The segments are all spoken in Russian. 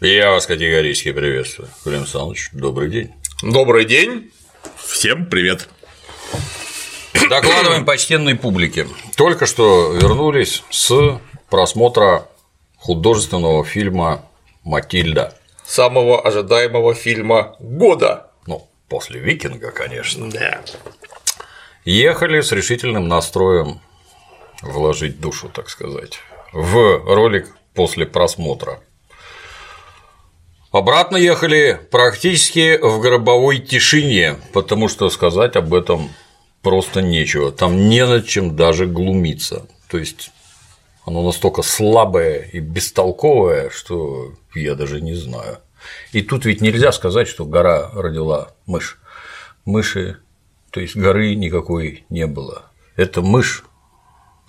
Я вас категорически приветствую. Клим Александрович, добрый день. Добрый день. Всем привет. Докладываем почтенной публике. Только что вернулись с просмотра художественного фильма «Матильда». Самого ожидаемого фильма года. Ну, после «Викинга», конечно. Да. Ехали с решительным настроем вложить душу, так сказать, в ролик после просмотра. Обратно ехали практически в гробовой тишине, потому что сказать об этом просто нечего. Там не над чем даже глумиться. То есть оно настолько слабое и бестолковое, что я даже не знаю. И тут ведь нельзя сказать, что гора родила мышь. Мыши, то есть горы никакой не было. Это мышь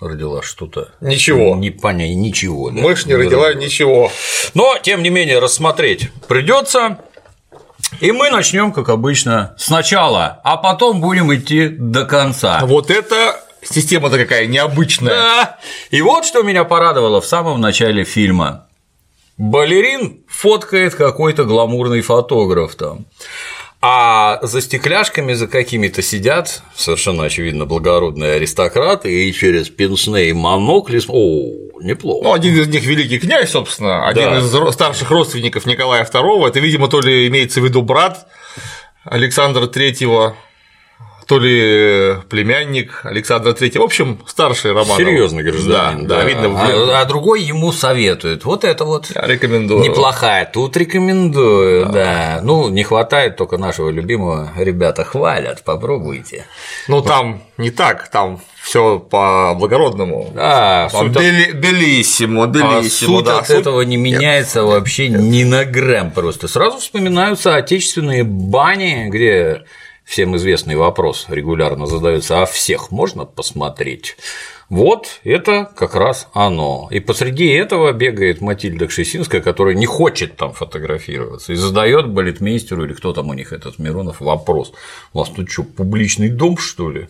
родила что-то. Ничего. Не понять, ничего. Да? Мышь не родила ничего. Но, тем не менее, рассмотреть придется. И мы начнем, как обычно, сначала, а потом будем идти до конца. Вот это система-то какая необычная. Да. И вот что меня порадовало в самом начале фильма. Балерин фоткает какой-то гламурный фотограф там. А за стекляшками за какими-то сидят совершенно очевидно благородные аристократы и через пенсне и монокли. О, неплохо. Ну, один из них великий князь, собственно, один Да. из старших родственников Николая II. Это, видимо, то ли имеется в виду брат Александра Третьего, то ли племянник Александра Третьего. В общем, старший Романов. Серьезный гражданин. Да, да, видно. в- А, а другой ему советует. Вот это вот Я рекомендую. неплохая. Тут рекомендую, да. Ну, не хватает только нашего любимого. Ребята хвалят, попробуйте. Ну, там не так, там все по-благородному. Да, суть от- бели- Белиссимо, а белиссимо, суть да. от суть- этого не меняется вообще ни на грамм просто. Сразу вспоминаются отечественные бани, где всем известный вопрос регулярно задается, а всех можно посмотреть? Вот это как раз оно. И посреди этого бегает Матильда Кшесинская, которая не хочет там фотографироваться, и задает балетмейстеру или кто там у них этот Миронов вопрос. У вас тут что, публичный дом, что ли?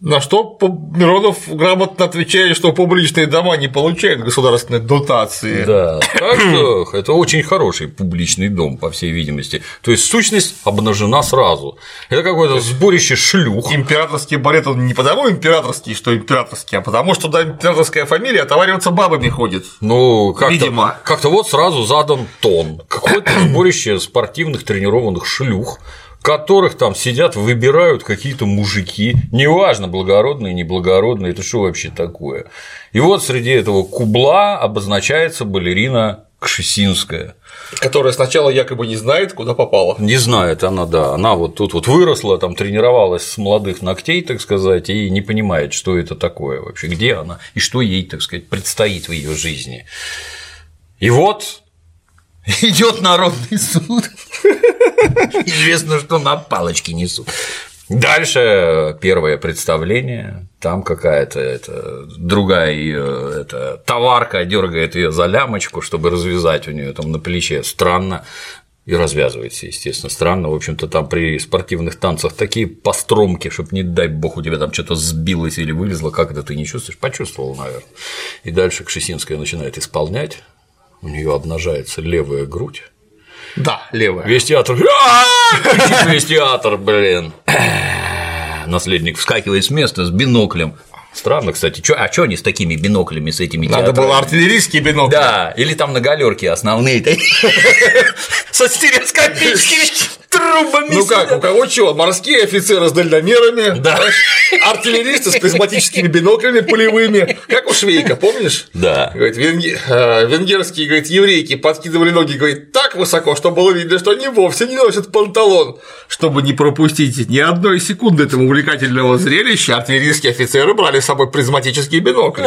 На что Миронов грамотно отвечает, что публичные дома не получают государственной дотации. Да, так что это очень хороший публичный дом, по всей видимости. То есть сущность обнажена сразу. Это какое-то сборище шлюх. Императорский балет, он не потому императорский, что императорский, а потому что туда императорская фамилия отовариваться бабами ходит. Ну, как-то, Видимо. как-то вот сразу задан тон. Какое-то сборище спортивных тренированных шлюх, которых там сидят, выбирают какие-то мужики, неважно, благородные, неблагородные, это что вообще такое? И вот среди этого кубла обозначается балерина Кшесинская. Которая сначала якобы не знает, куда попала. Не знает она, да. Она вот тут вот выросла, там тренировалась с молодых ногтей, так сказать, и не понимает, что это такое вообще, где она и что ей, так сказать, предстоит в ее жизни. И вот идет народный суд. Известно, что на палочке несут. Дальше первое представление, там какая-то это, другая ее это, товарка дергает ее за лямочку, чтобы развязать у нее там на плече. Странно. И развязывается, естественно, странно. В общем-то, там при спортивных танцах такие постромки, чтобы, не дай бог, у тебя там что-то сбилось или вылезло, как это ты не чувствуешь? Почувствовал, наверное. И дальше Кшесинская начинает исполнять, у нее обнажается левая грудь, Да, левая. Весь театр. Весь театр, блин. Наследник вскакивает с места с биноклем. Странно, кстати. Чё, а что они с такими биноклями, с этими Надо было артиллерийский бинокли. Да, или там на галерке основные со стереоскопическими трубами. Ну как, у кого чего? Морские офицеры с дальномерами, Да. артиллеристы с призматическими биноклями полевыми, как у Швейка, помнишь? Да. Говорит, венге- э, венгерские, говорит, еврейки подкидывали ноги, говорит, так высоко, что было видно, что они вовсе не носят панталон. Чтобы не пропустить ни одной секунды этого увлекательного зрелища, артиллерийские офицеры брали с собой призматические бинокли.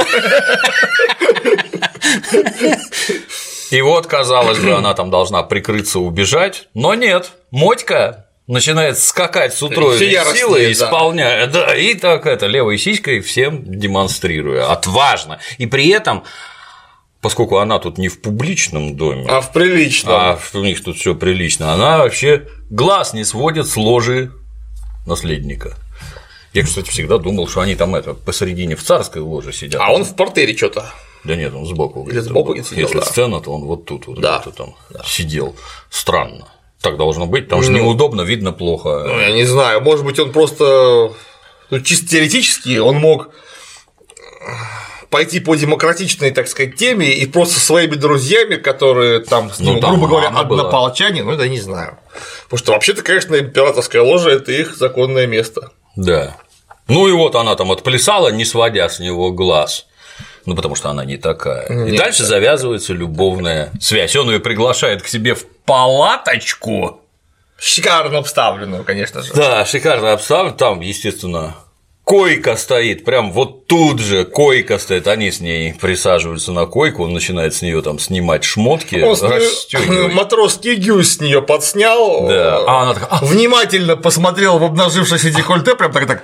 И вот, казалось бы, она там должна прикрыться, убежать, но нет. Мотька начинает скакать с утроенной силой, да. исполняя, да, и так это левой сиськой всем демонстрируя, отважно. И при этом, поскольку она тут не в публичном доме, А в приличном. а у них тут все прилично, она вообще глаз не сводит с ложи наследника. Я, кстати, всегда думал, что они там это посередине в царской ложе сидят. А он в портере что-то. Да нет, он сбоку. Или сбоку Если сидел, да. сцена, то он вот тут вот Да. где-то там сидел. Странно. Так должно быть, потому что неудобно, видно плохо. Ну, я не знаю, может быть, он просто ну, чисто теоретически он мог пойти по демократичной, так сказать, теме и просто своими друзьями, которые там с Ну, ним, там грубо говоря, мама была. однополчане, ну, да не знаю. Потому что вообще-то, конечно, императорская ложа – это их законное место. Да. Ну и вот она там отплясала, не сводя с него глаз. Ну, потому что она не такая. И Нет, дальше завязывается любовная связь. Он ее приглашает к себе в палаточку. Шикарно обставленную, конечно же. Да, шикарно обставлен. Там, естественно, койка стоит, прям вот тут же койка стоит, они с ней присаживаются на койку, он начинает с нее там снимать шмотки, Он с неё расстёгивать. матросский гюс с нее подснял, Да, а она такая, «А, внимательно посмотрел в обнажившееся декольте, прям так так.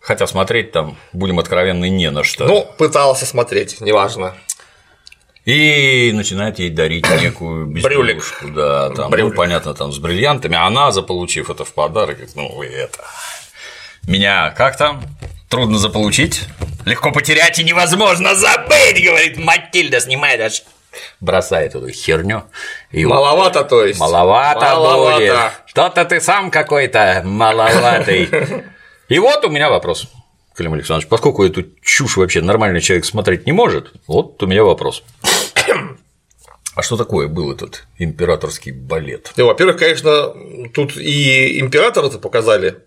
Хотя смотреть там, будем откровенны, не на что. Ну, пытался смотреть, неважно. И начинает ей дарить некую безделушку, да, там, Брюлик. ну, понятно, там с бриллиантами, а она, заполучив это в подарок, говорит, ну, вы это, меня как там, трудно заполучить, легко потерять и невозможно забыть, говорит Матильда, снимает аж, бросает эту херню, и Маловато, то есть. Маловато, Маловато. будет. Что-то ты сам какой-то маловатый. И вот у меня вопрос, Клим Александрович, поскольку эту чушь вообще нормальный человек смотреть не может, вот у меня вопрос. А что такое был этот императорский балет? Ну, во-первых, конечно, тут и императора-то показали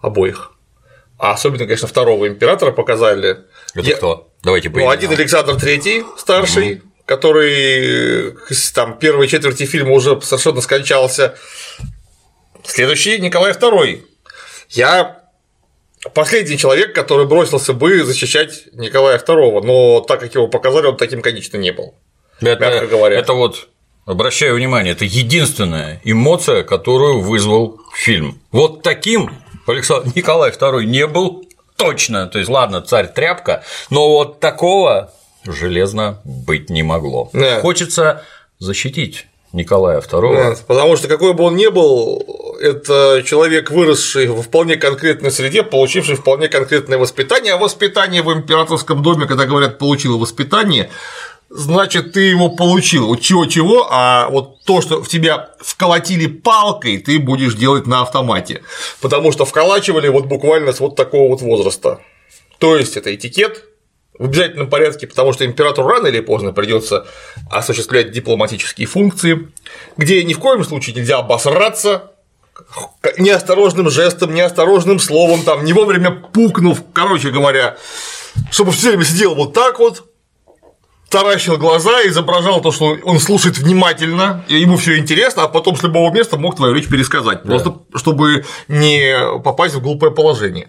обоих. А особенно, конечно, второго императора показали. Это Я- кто? Давайте по Ну, один Александр Третий, старший, который э, там первой четверти фильма уже совершенно скончался. Следующий Николай II. Я последний человек, который бросился бы защищать Николая II, но так как его показали, он таким, конечно, не был. это, мягко говоря. это вот, обращаю внимание, это единственная эмоция, которую вызвал фильм. Вот таким Александр Николай II не был точно. То есть, ладно, царь тряпка, но вот такого железно быть не могло. Да. Хочется защитить Николая II. Да, Потому что какой бы он ни был, это человек, выросший в вполне конкретной среде, получивший вполне конкретное воспитание. А воспитание в императорском доме, когда говорят получил воспитание, значит, ты его получил. Вот чего-чего, а вот то, что в тебя вколотили палкой, ты будешь делать на автомате. Потому что вколачивали вот буквально с вот такого вот возраста. То есть это этикет, в обязательном порядке, потому что императору рано или поздно придется осуществлять дипломатические функции, где ни в коем случае нельзя обосраться неосторожным жестом, неосторожным словом, там, не вовремя пукнув, короче говоря, чтобы все время сидел вот так вот, таращил глаза, изображал то, что он слушает внимательно, и ему все интересно, а потом с любого места мог твою речь пересказать, просто чтобы не попасть в глупое положение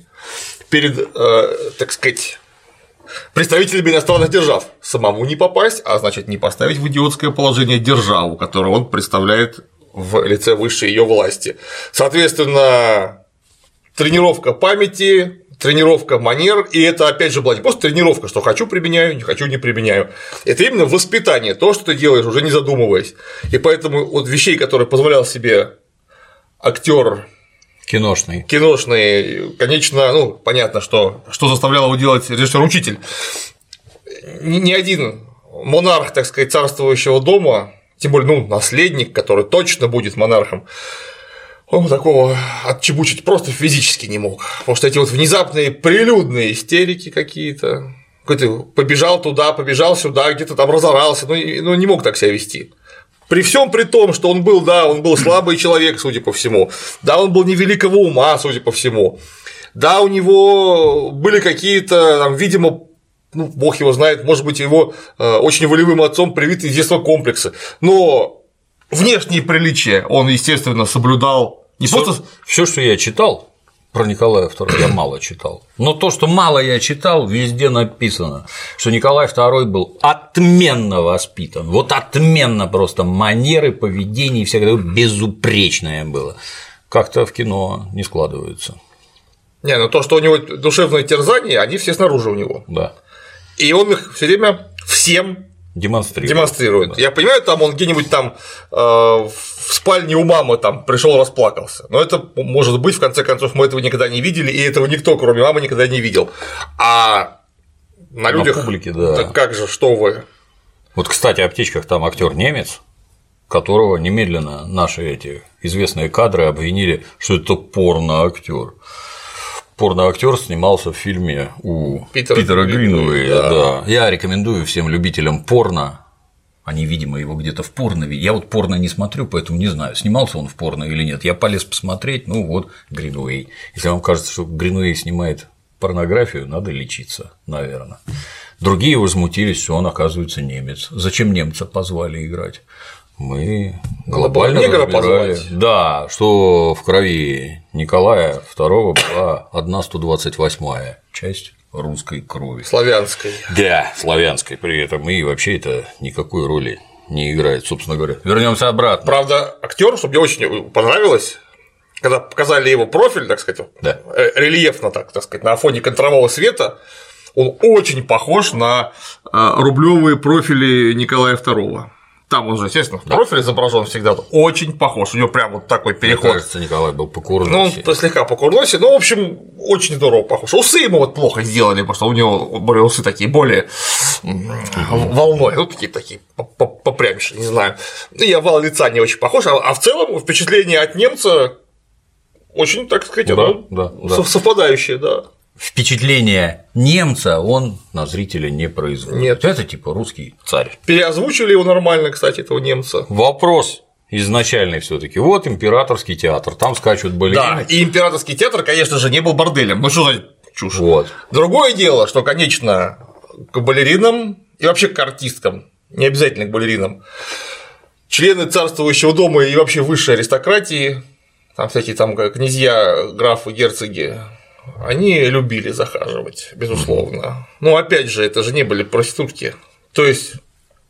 перед, э, так сказать, представителями иностранных держав. Самому не попасть, а значит не поставить в идиотское положение державу, которую он представляет в лице высшей ее власти. Соответственно, тренировка памяти, тренировка манер, и это опять же была не просто тренировка, что хочу применяю, не хочу не применяю. Это именно воспитание, то, что ты делаешь, уже не задумываясь. И поэтому вот вещей, которые позволял себе актер Киношный. киношный, конечно, ну, понятно, что, что заставлял его делать режиссер-учитель. Ни один монарх, так сказать, царствующего дома, тем более, ну, наследник, который точно будет монархом, он такого отчебучить просто физически не мог. Потому что эти вот внезапные прилюдные истерики какие-то, какой-то побежал туда, побежал сюда, где-то там разорался, ну, ну не мог так себя вести. При всем при том, что он был, да, он был слабый человек, судя по всему, да, он был невеликого ума, судя по всему, да, у него были какие-то, там, видимо, ну, бог его знает, может быть, его э, очень волевым отцом привиты с детства комплексы, но внешние приличия он, естественно, соблюдал не просто Все, что я читал про Николая II, я мало читал. Но то, что мало я читал, везде написано, что Николай II был отменно воспитан. Вот отменно просто манеры, поведение и всякое безупречное было. Как-то в кино не складывается. Не, ну то, что у него душевные терзания, они все снаружи у него. Да. И он их все время всем Демонстрирует. демонстрирует. Я понимаю, там он где-нибудь там э, в спальне у мамы там пришел расплакался. Но это может быть, в конце концов, мы этого никогда не видели, и этого никто, кроме мамы, никогда не видел. А на людях. На публике, да. Так как же, что вы? Вот, кстати, о птичках там актер немец, которого немедленно наши эти известные кадры обвинили, что это порно-актер. Порно-актер снимался в фильме у Питера Питера, Гринуэя. да. Да. Я рекомендую всем любителям порно. Они, видимо, его где-то в порно видели. Я вот порно не смотрю, поэтому не знаю, снимался он в порно или нет. Я полез посмотреть, ну вот Гринуэй. Если вам кажется, что Гринуэй снимает порнографию, надо лечиться, наверное. Другие возмутились, что он, оказывается, немец. Зачем немца позвали играть? Мы глобально негра разбирали. позвать. Да, что в крови Николая II была одна 128 часть русской крови. Славянской. Да, славянской при этом, и вообще это никакой роли не играет, собственно говоря. Вернемся обратно. Правда, актер, что мне очень понравилось, когда показали его профиль, так сказать, Да. э, рельефно, так, так сказать, на фоне контрового света, он очень похож на рублевые профили Николая II. Там он же, естественно, профиль изображен всегда очень похож. У него прям вот такой Мне переход. кажется, Николай был по курносе. Ну, он слегка по курносе, но, в общем, очень здорово похож. Усы ему вот плохо сделали, потому что у него были усы такие более волной, ну, такие, такие попрямше, не знаю. Ну, и овал лица не очень похож, а, а в целом впечатление от немца очень, так сказать, Да, оно да, да. сов- совпадающее, да. Впечатление немца он на зрителя не производит. Нет. Это типа русский царь. Переозвучили его нормально, кстати, этого немца. Вопрос изначальный все таки Вот императорский театр, там скачут Да, балерины. и императорский театр, конечно же, не был борделем. Ну что за чушь? Вот. Другое дело, что, конечно, к балеринам и вообще к артисткам, не обязательно к балеринам, члены царствующего дома и вообще высшей аристократии, там всякие там князья, графы, герцоги, они любили захаживать, безусловно. Но опять же, это же не были проститутки. То есть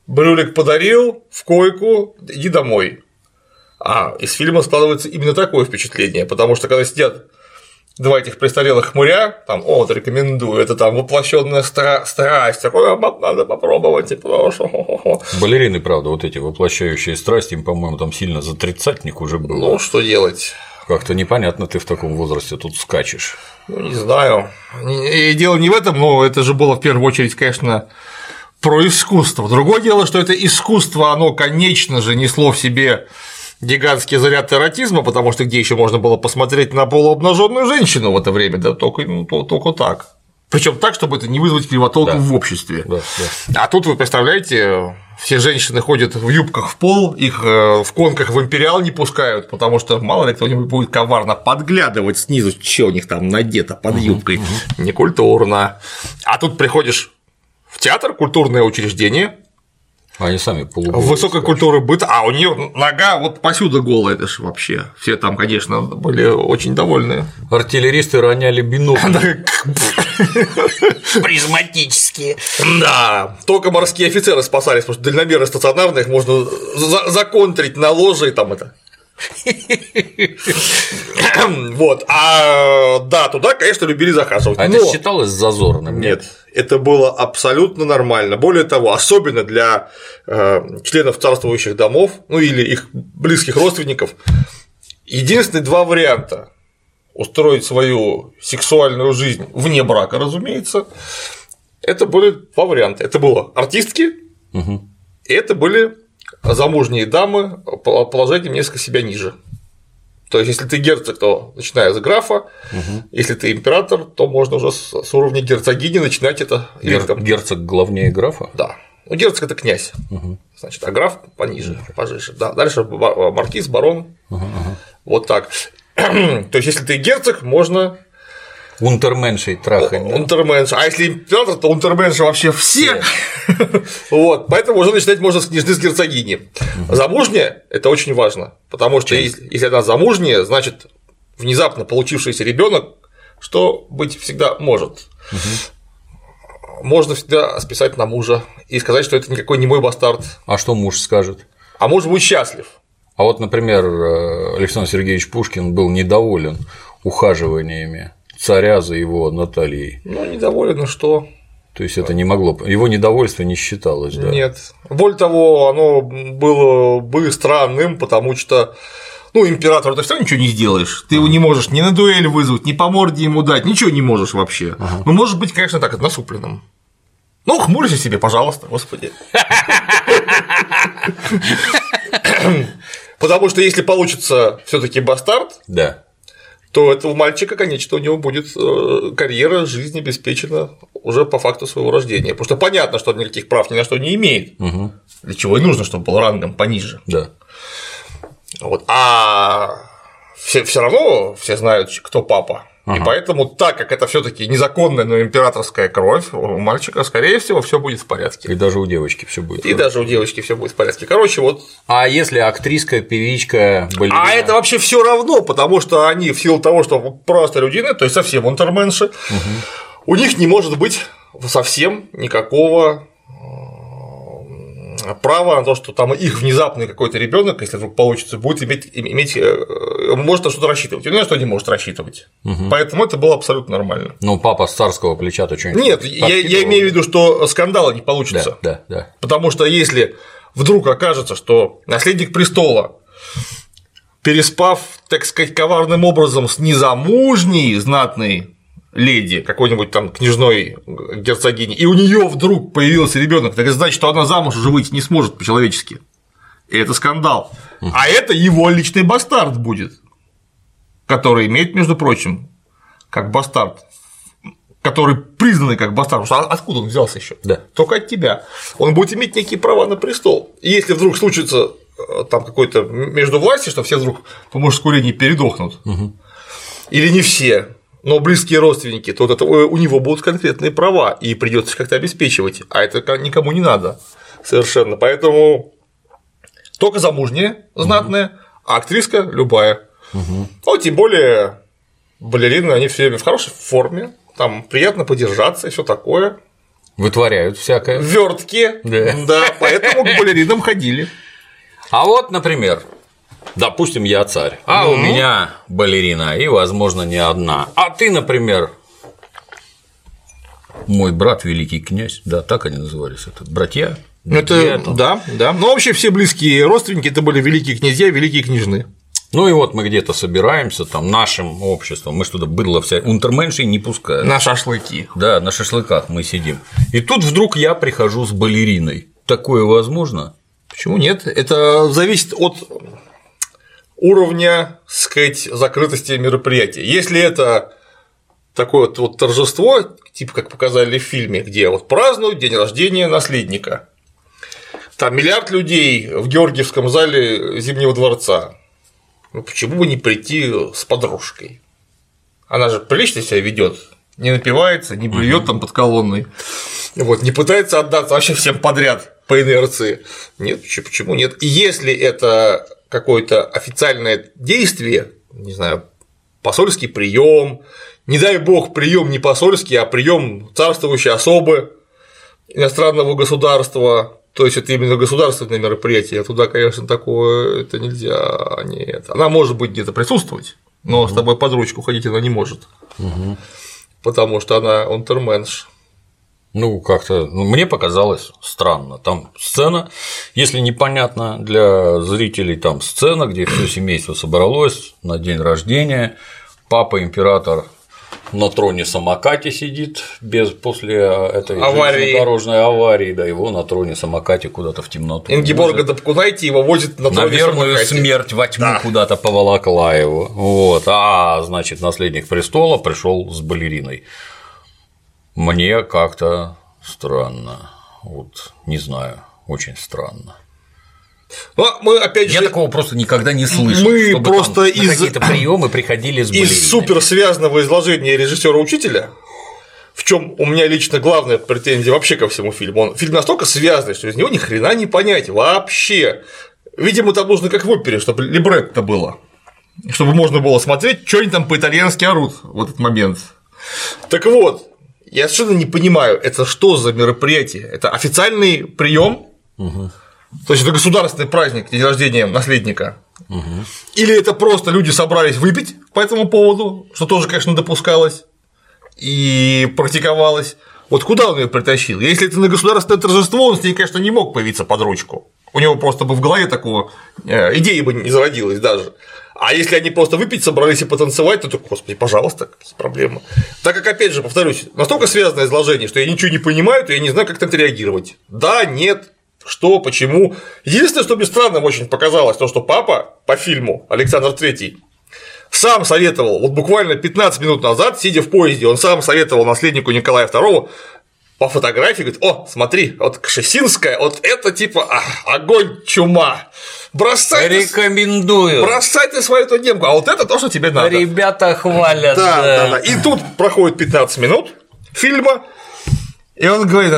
брюлик подарил в койку, иди домой. А из фильма складывается именно такое впечатление, потому что когда сидят два этих престарелых хмуря, там, о, вот рекомендую, это там воплощенная стра- страсть, такое «А, надо попробовать, типа, «О, шо, хо, хо, хо». Балерины, правда, вот эти воплощающие страсти, им, по-моему, там сильно за тридцатник уже было. Ну, что делать? Как-то непонятно, ты в таком возрасте тут скачешь. Ну, не знаю. И дело не в этом, но это же было в первую очередь, конечно, про искусство. Другое дело, что это искусство, оно, конечно же, несло в себе гигантский заряд эротизма, потому что где еще можно было посмотреть на полуобнаженную женщину в это время, да только, ну, то- только так. Причем так, чтобы это не вызвать кривотолку Да. в обществе. Да, да. А тут вы представляете, все женщины ходят в юбках в пол, их э, в конках в империал не пускают, потому что мало ли кто-нибудь будет коварно подглядывать снизу, что у них там надето под юбкой. Некультурно. А тут приходишь в театр, культурное учреждение, Они сами полуголые. высокой культуры быта, а у нее нога вот посюда голая, это ж вообще. Все там, конечно, были очень довольны. Артиллеристы роняли бинокли. Призматические. Да, только морские офицеры спасались, потому что дальномеры стационарные их можно за- законтрить на ложе и там это. Вот, а да, туда, конечно, любили захаживать. А это считалось зазорным? Нет, это было абсолютно нормально. Более того, особенно для э, членов царствующих домов, ну или их близких родственников, единственные два варианта устроить свою сексуальную жизнь вне брака, разумеется, это были два варианта. Это было артистки, Мгм. и это были замужние дамы по- положением несколько себя ниже. То есть, если ты герцог, то начиная с графа, если ты император, то можно уже с, уровня герцогини начинать это. Гер- там- Герцог главнее графа? Да. Ну, герцог это князь. Значит, а граф пониже, пожиже. Да. Дальше маркиз, барон. Вот так. То есть, если ты герцог, можно Унтерменшей трахать. да? унтерменш. А если император, то унтерменши вообще все. Вот, поэтому уже начинать можно с княжны с герцогини. Замужняя – это очень важно, потому что если если она замужняя, значит, внезапно получившийся ребенок, что быть всегда может. Можно всегда списать на мужа и сказать, что это никакой не мой бастард. А что муж скажет? А муж будет счастлив. А вот, например, э, Александр Сергеевич Пушкин был недоволен ухаживаниями царя за его Натальей. Ну, недоволен, что? То есть это не могло, его недовольство не считалось, да? Нет. Более того, оно было бы странным, потому что ну, император, ты все равно ничего не сделаешь. Ты его не можешь ни на дуэль вызвать, ни по морде ему дать, ничего не можешь вообще. Ну, может быть, конечно, так, насупленным. Ну, хмурься себе, пожалуйста, господи. Потому что если получится все-таки бастард, Да. то этого мальчика, конечно, у него будет э, карьера, жизнь обеспечена уже по факту своего рождения. Потому что понятно, что он никаких прав ни на что не имеет. Мгм. Для чего и нужно, чтобы был рангом пониже. Да. Вот. А все, все равно все знают, кто папа. И поэтому, так как это все-таки незаконная, но императорская кровь, у мальчика, скорее всего, все будет в порядке. И даже у девочки все будет. И даже у девочки все будет в порядке. Короче, вот. А если актриска, певичка, балерина? А это вообще все равно, потому что они в силу того, что просто людины, то есть совсем унтерменши, у них не может быть совсем никакого э, права на то, что там их внезапный какой-то ребенок, если вдруг получится, будет иметь, иметь э, может на что-то рассчитывать. Ни на что не может рассчитывать. Поэтому это было абсолютно нормально. Ну, папа с царского плеча-то что-нибудь Нет, я, я имею в виду, что скандала не получится. Да, да, да. Потому что если вдруг окажется, что наследник престола, переспав, так сказать, коварным образом с незамужней знатной леди, какой-нибудь там княжной герцогини, и у нее вдруг появился ребенок, так это значит, что она замуж уже выйти не сможет по-человечески. И это скандал. А это его личный бастард будет, который имеет, между прочим, как бастард, который признанный как бастард. Потому что откуда он взялся еще? Да. Только от тебя. Он будет иметь некие права на престол. И если вдруг случится э, там какой-то между власти, что все вдруг по мужской линии передохнут, или не все, но близкие родственники, то вот это, э, у него будут конкретные права, и придется как-то обеспечивать, а это никому не надо совершенно. Поэтому только замужняя, знатная, а актриска любая. Ну, тем более балерины, они все время в хорошей форме, там приятно подержаться и все такое. Вытворяют всякое. Вертки, Да. поэтому к балеринам ходили. А вот, например, допустим, я царь, а у меня балерина, и, возможно, не одна. А ты, например, мой брат великий князь, да, так они назывались, это братья. Это, друзья там. да, да. Ну, вообще все близкие родственники это были великие князья, великие княжны. Ну и вот мы где-то собираемся, там, нашим обществом, мы что-то быдло вся, унтерменшей не пускают. На шашлыки. Да, на шашлыках мы сидим. И тут вдруг я прихожу с балериной. Такое возможно? Почему нет? Это зависит от уровня, сказать, закрытости мероприятия. Если это такое вот, вот торжество, типа как показали в фильме, где вот празднуют день рождения наследника, там миллиард людей в Георгиевском зале Зимнего дворца, ну почему бы не прийти с подружкой? Она же прилично себя ведет, не напивается, не блюет там под колонной, вот, не пытается отдаться вообще всем подряд по инерции. Нет, почему нет? И если это какое-то официальное действие, не знаю, посольский прием, не дай бог прием не посольский, а прием царствующей особы иностранного государства, то есть это именно государственное мероприятие, туда, конечно, такое это нельзя, нет. Она может быть где-то присутствовать, но с тобой под ручку ходить она не может, потому что она унтерменш. Ну, как-то, ну, мне показалось странно. Там сцена, если непонятно для зрителей, там сцена, где все семейство собралось на день рождения, папа император на троне самокате сидит без после этой Аварии. дорожной аварии, да, его на троне самокате куда-то в темноту. Ингеборга увозят. Допкунайте его возит на троне самокате. смерть во тьму Да. куда-то поволокла его. Вот. А, значит, наследник престола пришел с балериной. Мне как-то странно. Вот, не знаю, очень странно. Ну, мы опять Я же такого просто никогда не слышал. Мы просто из- какие-то приемы приходили с из супер связанного изложения режиссера учителя, в чем у меня лично главная претензия вообще ко всему фильму. Он фильм настолько связанный, что из него ни хрена не понять вообще. Видимо, там нужно как в опере, чтобы либретто было. Чтобы можно было смотреть, что они там по-итальянски орут в этот момент. Так вот, я совершенно не понимаю, это что за мероприятие? Это официальный прием? То есть это государственный праздник, день рождения наследника. Или это просто люди собрались выпить по этому поводу, что тоже, конечно, допускалось и практиковалось. Вот куда он ее притащил? Если это на государственное торжество, он с ней, конечно, не мог появиться под ручку. У него просто бы в голове такого э, идеи бы не зародилось даже. А если они просто выпить собрались и потанцевать, то, господи, пожалуйста, какие проблемы. Так как, опять же, повторюсь, настолько связанное изложение, что я ничего не понимаю, то я не знаю, как это реагировать. Да, нет, что, почему. Единственное, что мне странным очень показалось, то, что папа по фильму Александр Третий сам советовал, вот буквально 15 минут назад, сидя в поезде, он сам советовал наследнику Николая II по фотографии, говорит, о, смотри, вот Кшесинская, вот это типа а, огонь, чума. Бросай Рекомендую. Ты, бросай ты свою эту демку, а вот это то, что тебе надо. Ребята хвалят. Да, да, да. И тут проходит 15 минут фильма, и он говорит,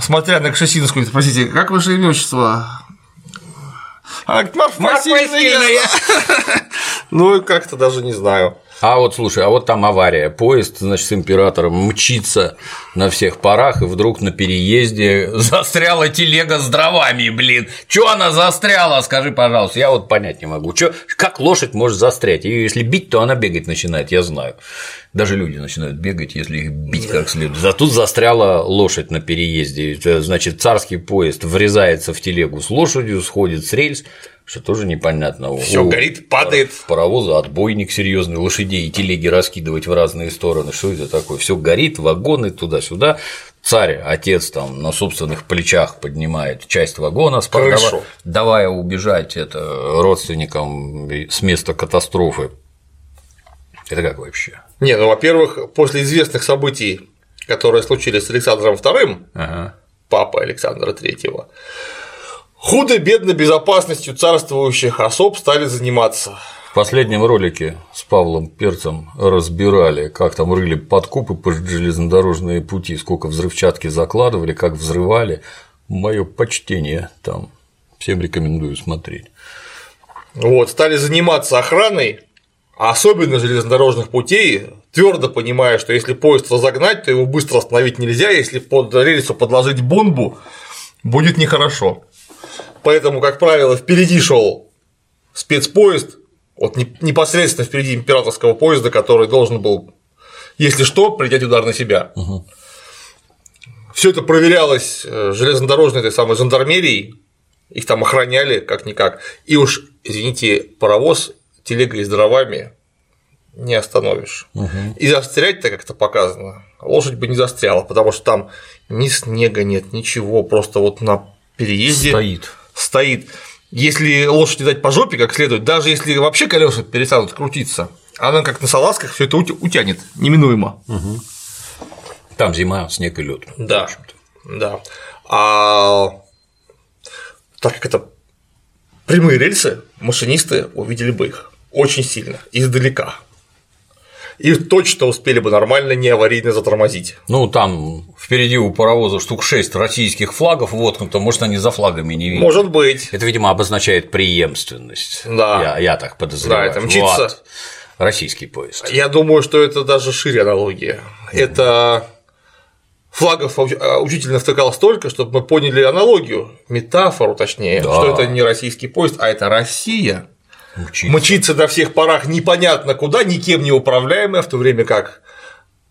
смотря на Кшесинскую, спросите, как ваше имя отчество? Она говорит, Марфа Васильевна. Ну, как-то даже не знаю. А вот слушай, а вот там авария. Поезд, значит, с императором мчится на всех парах, и вдруг на переезде застряла телега с дровами, блин. Чё она застряла, скажи, пожалуйста, я вот понять не могу. Чё, как лошадь может застрять? Ее если бить, то она бегать начинает, я знаю. Даже люди начинают бегать, если их бить как следует. За тут застряла лошадь на переезде. Значит, царский поезд врезается в телегу с лошадью, сходит с рельс, что тоже непонятно. Все горит, падает. Паровоза отбойник серьезный, лошадей и телеги раскидывать в разные стороны. Что это такое? Все горит, вагоны туда-сюда. Царь, отец там на собственных плечах поднимает часть вагона, давая, давая убежать это родственникам с места катастрофы. Это как вообще? Не, ну, во-первых, после известных событий, которые случились с Александром II, ага. папой Александра III, худо-бедно безопасностью царствующих особ стали заниматься. В последнем ролике с Павлом Перцем разбирали, как там рыли подкупы по железнодорожные пути, сколько взрывчатки закладывали, как взрывали. Мое почтение там. Всем рекомендую смотреть. Вот, стали заниматься охраной особенно железнодорожных путей, твердо понимая, что если поезд разогнать, то его быстро остановить нельзя, если под рельсу подложить бомбу, будет нехорошо. Поэтому, как правило, впереди шел спецпоезд, вот непосредственно впереди императорского поезда, который должен был, если что, принять удар на себя. Угу. Все это проверялось э, железнодорожной этой самой жандармерией, их там охраняли как-никак. И уж, извините, паровоз телегой с дровами не остановишь. Угу. И застрять-то как-то показано. Лошадь бы не застряла, потому что там ни снега нет, ничего, просто вот на переезде стоит. Стоит. Если лошади дать по жопе как следует, даже если вообще колеса перестанут крутиться, она как на салазках все это утянет неминуемо. Угу. Там зима, снег и лед. Да. Да. А так как это прямые рельсы, машинисты увидели бы их очень сильно, издалека. И точно успели бы нормально не аварийно затормозить. Ну, там впереди у паровоза штук 6 российских флагов воткнуто, может, они за флагами не видят. Может быть. Это, видимо, обозначает преемственность. Да. Я, я так подозреваю. Да, это мчится. Вот. Российский поезд. Я думаю, что это даже шире аналогия. Mm-hmm. Это флагов а, учитель втыкал столько, чтобы мы поняли аналогию, метафору точнее, да. что это не российский поезд, а это Россия Мчится. Мчится на всех парах непонятно куда, никем не управляемая, в то время как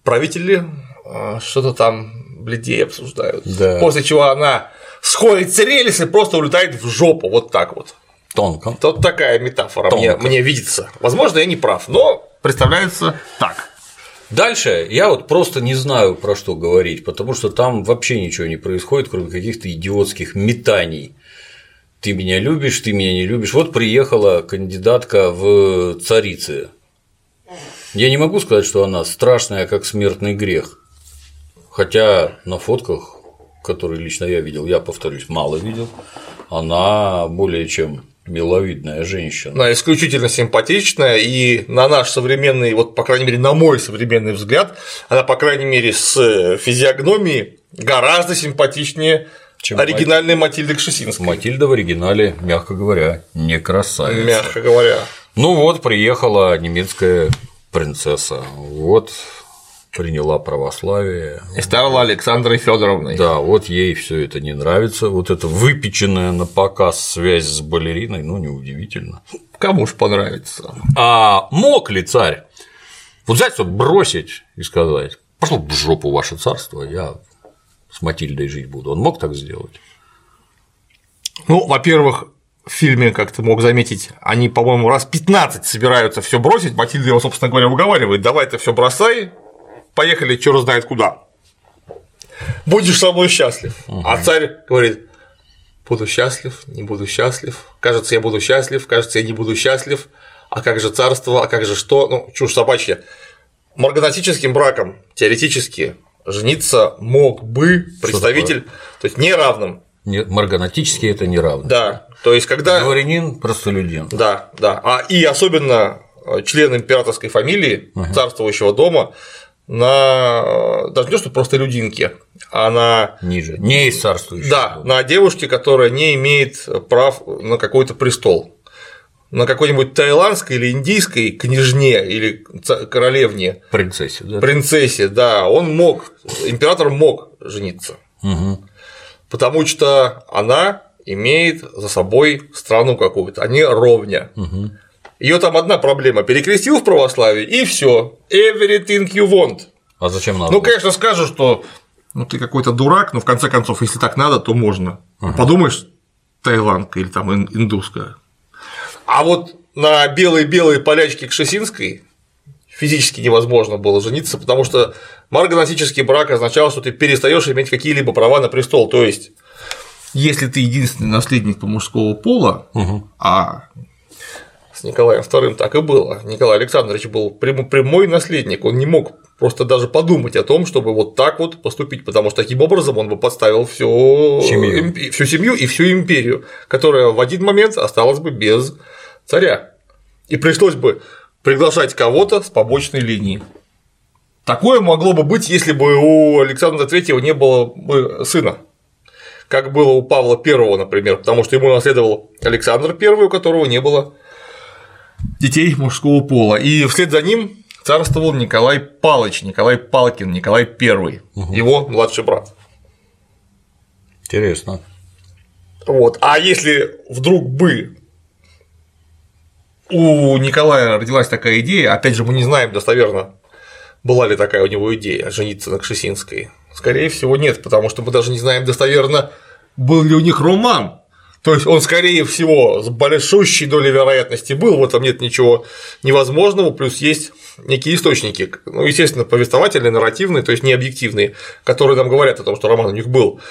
правители а, что-то там бледей обсуждают. Да. После чего она сходит с рельс и просто улетает в жопу, вот так вот. Тонко. Тут такая метафора мне, мне видится. Возможно, я не прав, но представляется так. Дальше я вот просто не знаю, про что говорить, потому что там вообще ничего не происходит, кроме каких-то идиотских метаний ты меня любишь, ты меня не любишь. Вот приехала кандидатка в царицы. Я не могу сказать, что она страшная, как смертный грех. Хотя на фотках, которые лично я видел, я повторюсь, мало видел, она более чем миловидная женщина. Она исключительно симпатичная, и на наш современный, вот, по крайней мере, на мой современный взгляд, она, по крайней мере, с физиогномией гораздо симпатичнее чем оригинальная Матильда Кшесинская. Матильда в оригинале, мягко говоря, не красавица. Мягко говоря. Ну вот, приехала немецкая принцесса. Вот приняла православие. И стала Александрой Федоровной. Да, вот ей все это не нравится. Вот это выпеченная на показ связь с балериной, ну, неудивительно. Кому ж понравится. А мог ли царь вот взять, вот бросить и сказать, пошло в жопу ваше царство, я Матильдой жить буду. Он мог так сделать? Ну, во-первых, в фильме, как ты мог заметить, они, по-моему, раз 15 собираются все бросить. Матильда его, собственно говоря, уговаривает, давай ты все бросай, поехали, черт знает куда. Будешь со мной счастлив. Угу. А царь говорит, буду счастлив, не буду счастлив, кажется, я буду счастлив, кажется, я не буду счастлив, а как же царство, а как же что, ну, чушь собачья. Марганатическим браком теоретически жениться мог бы представитель, то есть неравным. Нет, марганатически это неравно. Да, то есть когда… Дворянин, простолюдин. Да, да, а и особенно э, член императорской фамилии угу. царствующего дома на даже не то, что просто людинки, а на ниже, не из царствующего. Да, дома. на девушке, которая не имеет прав на какой-то престол на какой-нибудь таиландской или индийской княжне или королевне. Принцессе, да? Принцессе, да, он мог, император мог жениться. Угу. Потому что она имеет за собой страну какую-то, они ровня. Угу. Ее там одна проблема: перекрестил в православии и все. Everything you want. А зачем надо? Ну, конечно, скажу, что ну ты какой-то дурак, но в конце концов, если так надо, то можно. Угу. Подумаешь, таиландка или там индусская. А вот на белые-белые полячки Кшесинской физически невозможно было жениться, потому что марганатический брак означал, что ты перестаешь иметь какие-либо права на престол. То есть, если ты единственный наследник по мужского пола, угу. а с Николаем II так и было. Николай Александрович был прямой наследник, он не мог просто даже подумать о том, чтобы вот так вот поступить, потому что таким образом он бы подставил всю семью, всю семью и всю империю, которая в один момент осталась бы без царя. И пришлось бы приглашать кого-то с побочной линии. Такое могло бы быть, если бы у Александра III не было бы сына, как было у Павла I, например, потому что ему наследовал Александр I, у которого не было детей мужского пола. И вслед за ним царствовал Николай Палыч, Николай Палкин, Николай I, угу. его младший брат. Интересно. Вот. А если вдруг бы у Николая родилась такая идея, опять же, мы не знаем достоверно, была ли такая у него идея жениться на Кшесинской. Скорее всего, нет, потому что мы даже не знаем достоверно, был ли у них роман. То есть он, скорее всего, с большущей долей вероятности был, в этом нет ничего невозможного, плюс есть некие источники, ну, естественно, повествовательные, нарративные, то есть не объективные, которые нам говорят о том, что роман у них был.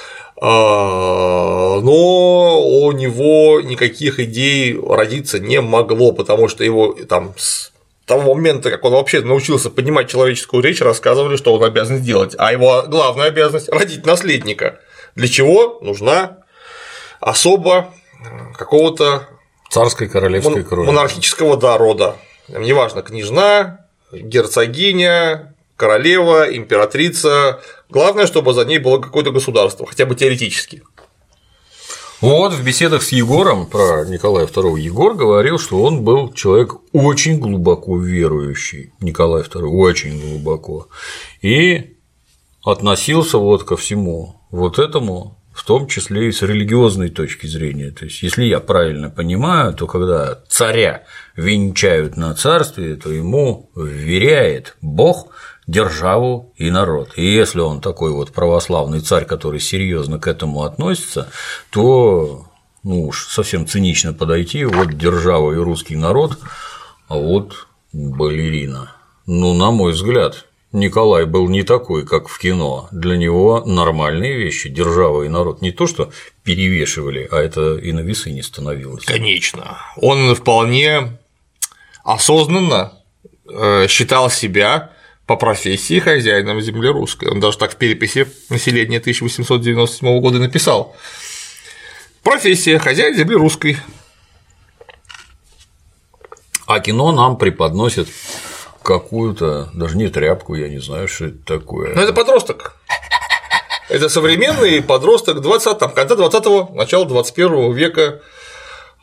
А, но у него никаких идей родиться не могло, потому что его там с того момента, как он вообще научился поднимать человеческую речь, рассказывали, что он обязан сделать. А его главная обязанность – родить наследника. Для чего нужна особо какого-то царской королевской крови. Монархического да, рода. Неважно, княжна, герцогиня, королева, императрица. Главное, чтобы за ней было какое-то государство, хотя бы теоретически. Вот в беседах с Егором про Николая II Егор говорил, что он был человек очень глубоко верующий, Николай II, очень глубоко, и относился вот ко всему вот этому в том числе и с религиозной точки зрения. То есть, если я правильно понимаю, то когда царя венчают на царстве, то ему вверяет Бог державу и народ. И если он такой вот православный царь, который серьезно к этому относится, то ну уж совсем цинично подойти, вот держава и русский народ, а вот балерина. Ну, на мой взгляд, Николай был не такой, как в кино. Для него нормальные вещи, держава и народ не то, что перевешивали, а это и на весы не становилось. Конечно. Он вполне осознанно э, считал себя по профессии хозяином земли русской. Он даже так в переписи населения 1897 года написал. Профессия хозяин земли русской. А кино нам преподносит какую-то, даже не тряпку, я не знаю, что это такое. Ну, это подросток. Это современный подросток 20 там, конца 20-го, начала 21 века,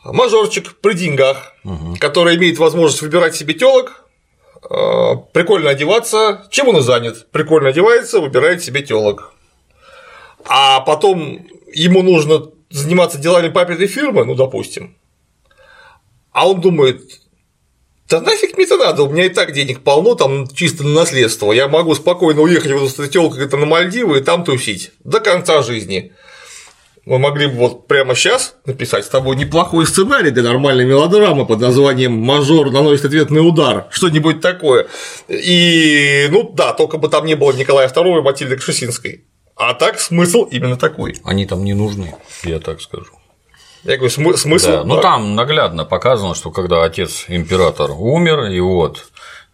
мажорчик при деньгах, угу. который имеет возможность выбирать себе телок, а, прикольно одеваться, чем он и занят, прикольно одевается, выбирает себе телок. А потом ему нужно заниматься делами папиной фирмы, ну, допустим, а он думает, да нафиг мне это надо, у меня и так денег полно, там чисто на наследство. Я могу спокойно уехать в эту телку на Мальдивы и там тусить до конца жизни. Мы могли бы вот прямо сейчас написать с тобой неплохой сценарий для нормальной мелодрамы под названием «Мажор наносит ответный удар», что-нибудь такое. И, ну да, только бы там не было Николая II и Матильды Кшесинской. А так смысл именно такой. Они там не нужны, я так скажу. Я говорю, смы- смысл. Да, ну там наглядно показано, что когда отец император умер, и вот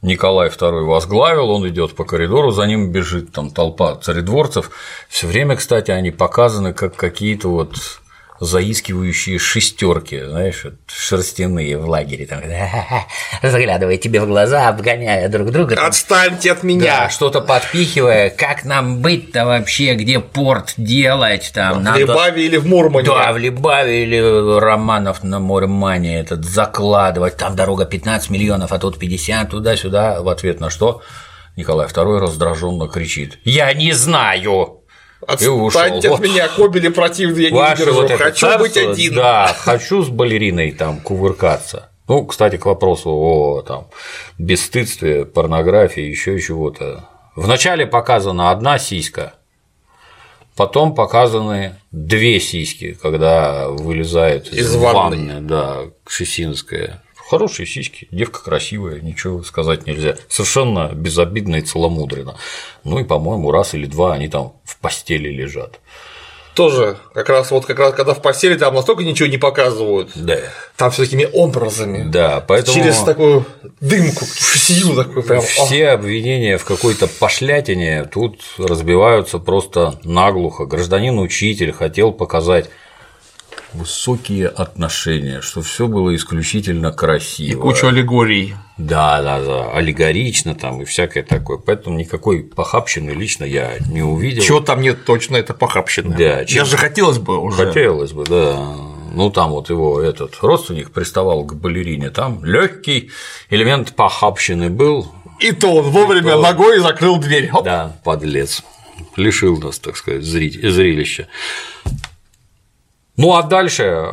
Николай II возглавил, он идет по коридору, за ним бежит там толпа царедворцев. Все время, кстати, они показаны как какие-то вот заискивающие шестерки, знаешь, шерстяные в лагере, там, заглядывая тебе в глаза, обгоняя друг друга. там, Отстаньте от да, меня. что-то подпихивая, как нам быть-то вообще, где порт делать, там, В надо- Лебаве или в Мурмане. да, в Либаве или Романов на Мурмане этот закладывать, там дорога 15 миллионов, а тут 50, туда-сюда, в ответ на что Николай II раздраженно кричит «Я не знаю!» И ушел. Отстаньте от Вот. меня, кобели противные, я не Ваше выдержу. вот Хочу царство, быть один. Да, хочу с балериной там кувыркаться. Ну, кстати, к вопросу о там, бесстыдстве, порнографии, еще чего-то. Вначале показана одна сиська, потом показаны две сиськи, когда вылезает из, Из ванной. ванны, да, Кшесинская. Хорошие сиськи, девка красивая, ничего сказать нельзя. Совершенно безобидно и целомудренно. Ну и, по-моему, раз или два они там в постели лежат. Тоже, как раз вот как раз когда в постели там настолько ничего не показывают, Да. там все такими образами. Да, поэтому Через такую дымку, силу такую прям. все обвинения в какой-то пошлятине тут разбиваются просто наглухо. Гражданин-учитель хотел показать высокие отношения, что все было исключительно красиво. аллегорий. Да, да, да, аллегорично там и всякое такое. Поэтому никакой похабщины лично я не увидел. Чего там нет точно, это похабщина. Да, чем- Даже хотелось бы уже. Хотелось бы, да. Ну, там вот его этот родственник приставал к балерине, там легкий элемент похабщины был, И то он вовремя то- ногой закрыл дверь. Оп. Да, подлец. Лишил нас, так сказать, зрить- зрелища. Ну а дальше.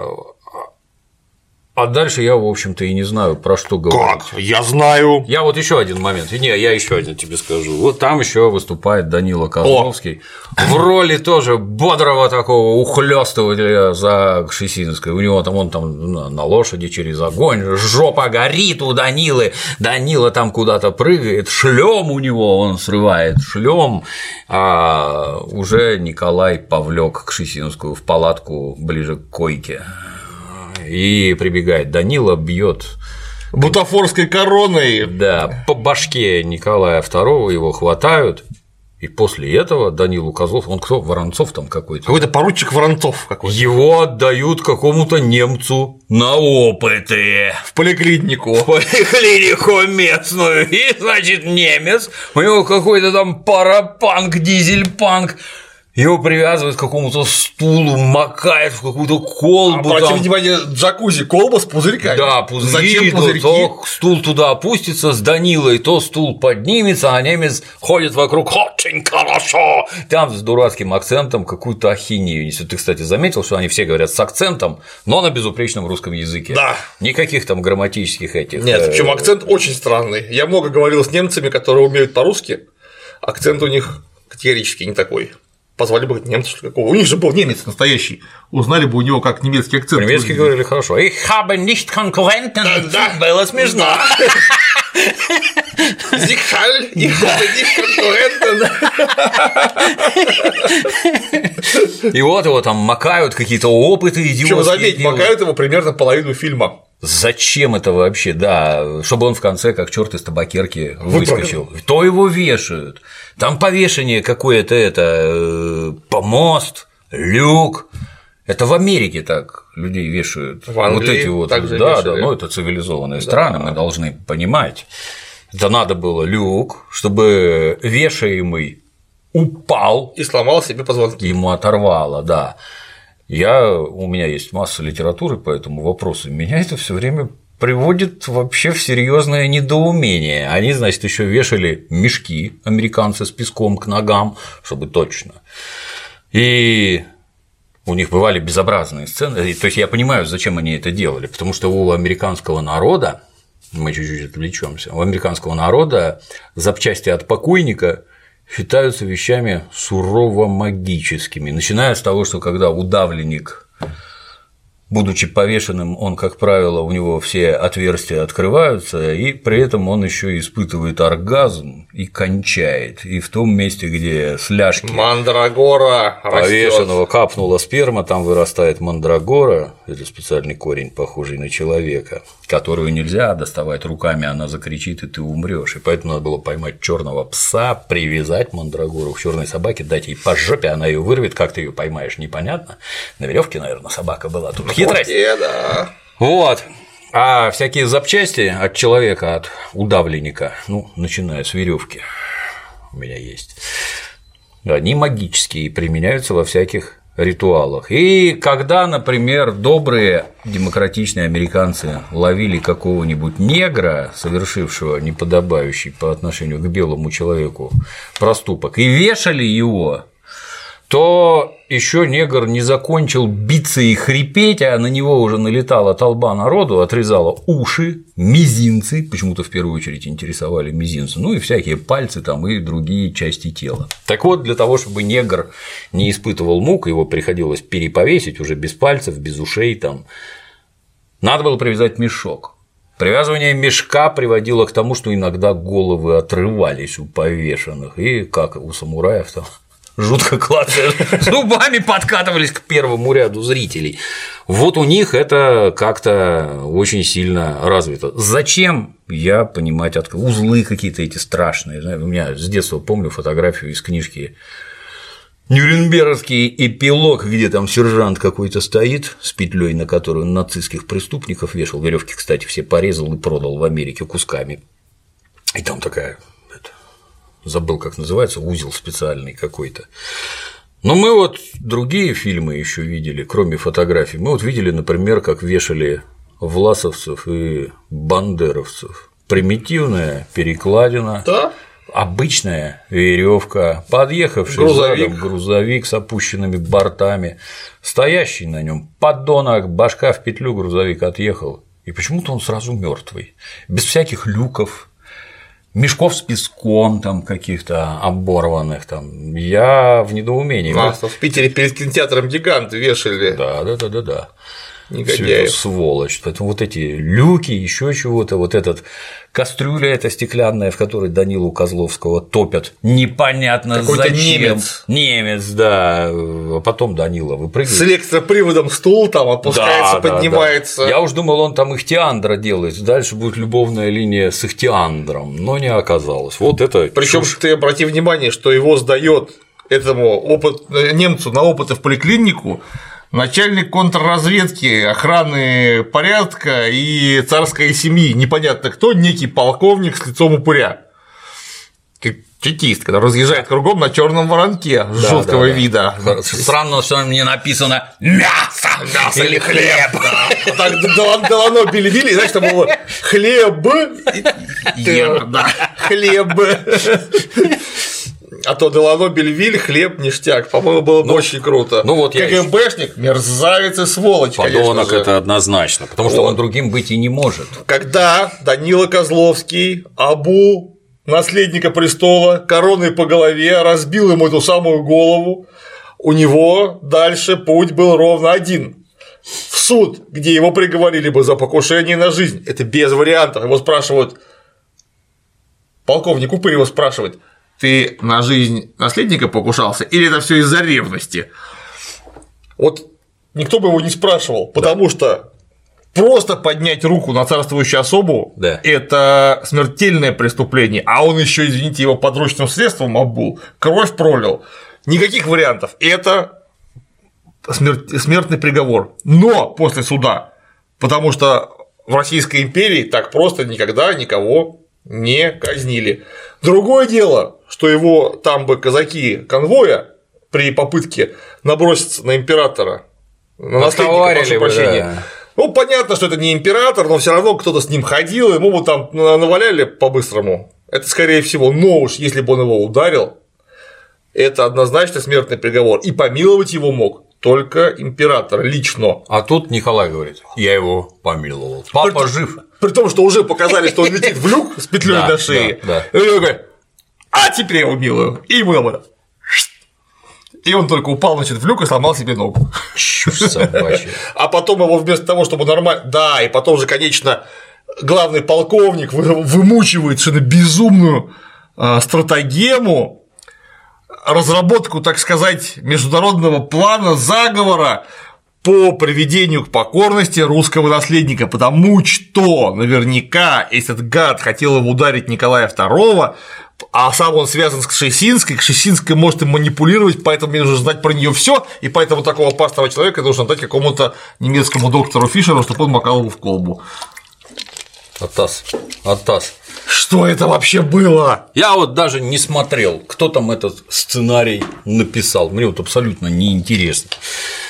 А дальше я, в общем-то, и не знаю, про что говорить. Как? Я знаю. Я вот еще один момент. Не, я еще один тебе скажу. Вот там еще выступает Данила Козловский в роли тоже бодрого такого ухлёстывателя за Кшесинской. У него там он там на- на лошади через огонь, жопа горит у Данилы. Данила там куда-то прыгает, шлем у него он срывает шлем, а уже Николай повлек Кшесинскую в палатку ближе к койке. И прибегает. Данила, бьет. Бутафорской короной. да, по башке Николая II его хватают, и после этого Данилу Козлов, он кто, Воронцов там какой-то, Какой-то поручик Воронцов какой-то. его отдают какому-то немцу на опыты. В поликлинику. в поликлинику местную, и, значит, немец, у него какой-то там парапанк, дизель-панк, его привязывают к какому-то стулу, макает в какую-то колбу. Обратите там. внимание, джакузи, колба с пузырьками. Да, пузыри, Зачем пузырьки? то стул туда опустится с Данилой, то стул поднимется, а немец ходит вокруг очень хорошо. Там с дурацким акцентом какую-то ахинею несет. Ты, кстати, заметил, что они все говорят с акцентом, но на безупречном русском языке. Да. Никаких там грамматических этих. Нет, э, причем акцент очень странный. Я много говорил с немцами, которые умеют по-русски. Акцент у них категорически не такой. Позвали бы немца, что какого. У них же был немец настоящий. Узнали бы у него, как немецкий акцент. Выглядит. говорили хорошо. Ich habe nicht Konkurrenten. Да. Было смешно. Зикхаль, и конкурентен. И вот его там макают какие-то опыты Причем, идиотские заметь, делают. макают его примерно половину фильма. Зачем это вообще? Да, чтобы он в конце, как черт из табакерки, выскочил. То его вешают. Там повешение какое-то это э, помост, люк. Это в Америке так людей вешают. В Англии вот эти вот. так же да, вешали. да, ну это цивилизованные страны, мы должны понимать. Это надо было люк, чтобы вешаемый упал, И сломал себе позвонки. ему оторвало, да. Я, у меня есть масса литературы по этому вопросу, меня это все время приводит вообще в серьезное недоумение. Они, значит, еще вешали мешки американцы с песком к ногам, чтобы точно. И у них бывали безобразные сцены. То есть я понимаю, зачем они это делали, потому что у американского народа, мы чуть-чуть отвлечемся, у американского народа запчасти от покойника считаются вещами сурово магическими, начиная с того, что когда удавленник будучи повешенным, он, как правило, у него все отверстия открываются, и при этом он еще испытывает оргазм и кончает. И в том месте, где сляжки Мандрагора повешенного капнула сперма, там вырастает мандрагора, это специальный корень, похожий на человека, которую нельзя доставать руками, она закричит, и ты умрешь. И поэтому надо было поймать черного пса, привязать мандрагору к черной собаке, дать ей по жопе, она ее вырвет, как ты ее поймаешь, непонятно. На веревке, наверное, собака была. Тут хитрость. Вот, да. Вот. А всякие запчасти от человека, от удавленника, ну, начиная с веревки, у меня есть, они магические и применяются во всяких ритуалах. И когда, например, добрые демократичные американцы ловили какого-нибудь негра, совершившего неподобающий по отношению к белому человеку проступок, и вешали его, то еще негр не закончил биться и хрипеть, а на него уже налетала толба народу, отрезала уши, мизинцы, почему-то в первую очередь интересовали мизинцы, ну и всякие пальцы там и другие части тела. Так вот, для того, чтобы негр не испытывал мук, его приходилось переповесить уже без пальцев, без ушей там, надо было привязать мешок. Привязывание мешка приводило к тому, что иногда головы отрывались у повешенных, и как у самураев там жутко клацая, зубами подкатывались к первому ряду зрителей. Вот у них это как-то очень сильно развито. Зачем? Я понимать от узлы какие-то эти страшные. У меня с детства помню фотографию из книжки Нюрнбергский эпилог, где там сержант какой-то стоит с петлей, на которую нацистских преступников вешал. Веревки, кстати, все порезал и продал в Америке кусками. И там такая забыл, как называется, узел специальный какой-то. Но мы вот другие фильмы еще видели, кроме фотографий. Мы вот видели, например, как вешали власовцев и бандеровцев. Примитивная перекладина, да? обычная веревка, подъехавший грузовик. задом грузовик с опущенными бортами, стоящий на нем подонок, башка в петлю, грузовик отъехал. И почему-то он сразу мертвый, без всяких люков, мешков с песком там каких-то оборванных там. Я в недоумении. А, в Питере перед кинотеатром гигант вешали. Да, да, да, да, да. Негодяев. Всё сволочь. Поэтому вот эти люки, еще чего-то, вот этот кастрюля эта стеклянная, в которой Данилу Козловского топят, непонятно Какой-то зачем. немец. Немец, да. А потом Данила выпрыгивает. С электроприводом стул там опускается, Да, да, поднимается. да. Я уж думал, он там Ихтиандра делает, дальше будет любовная линия с Ихтиандром, но не оказалось. Вот это Причем ты обрати внимание, что его сдает этому опыт, немцу на опыты в поликлинику начальник контрразведки, охраны порядка и царской семьи, непонятно кто, некий полковник с лицом упыря. Чекист, когда разъезжает кругом на черном воронке Да, жуткого да, да. вида. Странно, что мне написано мясо, Мясо или хлеб. Так Делано Делано били-били, знаешь, там было хлеб, и- хлеб. А то Делано Бельвиль, хлеб, ништяк. По-моему, было бы очень круто. ну вот я КГБшник, мерзавец и сволочь, Подонок конечно же. это однозначно, потому что Вот. он другим быть и не может. Когда Данила Козловский, Абу, наследника престола, короной по голове, разбил ему эту самую голову, у него дальше путь был ровно один. В суд, где его приговорили бы за покушение на жизнь. Это без вариантов. Его спрашивают, полковник Упырь его спрашивает, ты на жизнь наследника покушался или это все из-за ревности? Вот никто бы его не спрашивал, потому что просто поднять руку на царствующую особу Да. это смертельное преступление, а он еще, извините, его подручным средством обул, кровь пролил. Никаких вариантов. Это смер- смертный приговор. Но после суда, потому что в Российской империи так просто никогда никого не казнили. Другое дело, что его там бы казаки конвоя при попытке наброситься на императора, на наследника, прошу прощения. да. Ну, понятно, что это не император, но все равно кто-то с ним ходил, ему бы там наваляли по-быстрому. Это скорее всего, но уж если бы он его ударил, это однозначно смертный приговор. И помиловать его мог только император лично. А тут Николай говорит, я его помиловал. Папа жив. При том, что уже показали, что он летит в люк с петлей на шее. И он такой, а теперь я его милую, и мыло. И он только упал, значит, в люк и сломал себе ногу. Чушь собачья. А потом его вместо того, чтобы нормально. Да, и потом же, конечно, главный полковник вы- вымучивает совершенно безумную а, стратегему, разработку, так сказать, международного плана заговора по приведению к покорности русского наследника, потому что наверняка этот гад хотел его ударить Николая II, а сам он связан с Кшесинской, Кшесинская может им манипулировать, поэтому мне нужно знать про нее все, и поэтому такого опасного человека нужно дать какому-то немецкому доктору Фишеру, чтобы он макал его в колбу. Атас. Атас. Что это вообще было? Я вот даже не смотрел, кто там этот сценарий написал. Мне вот абсолютно неинтересно.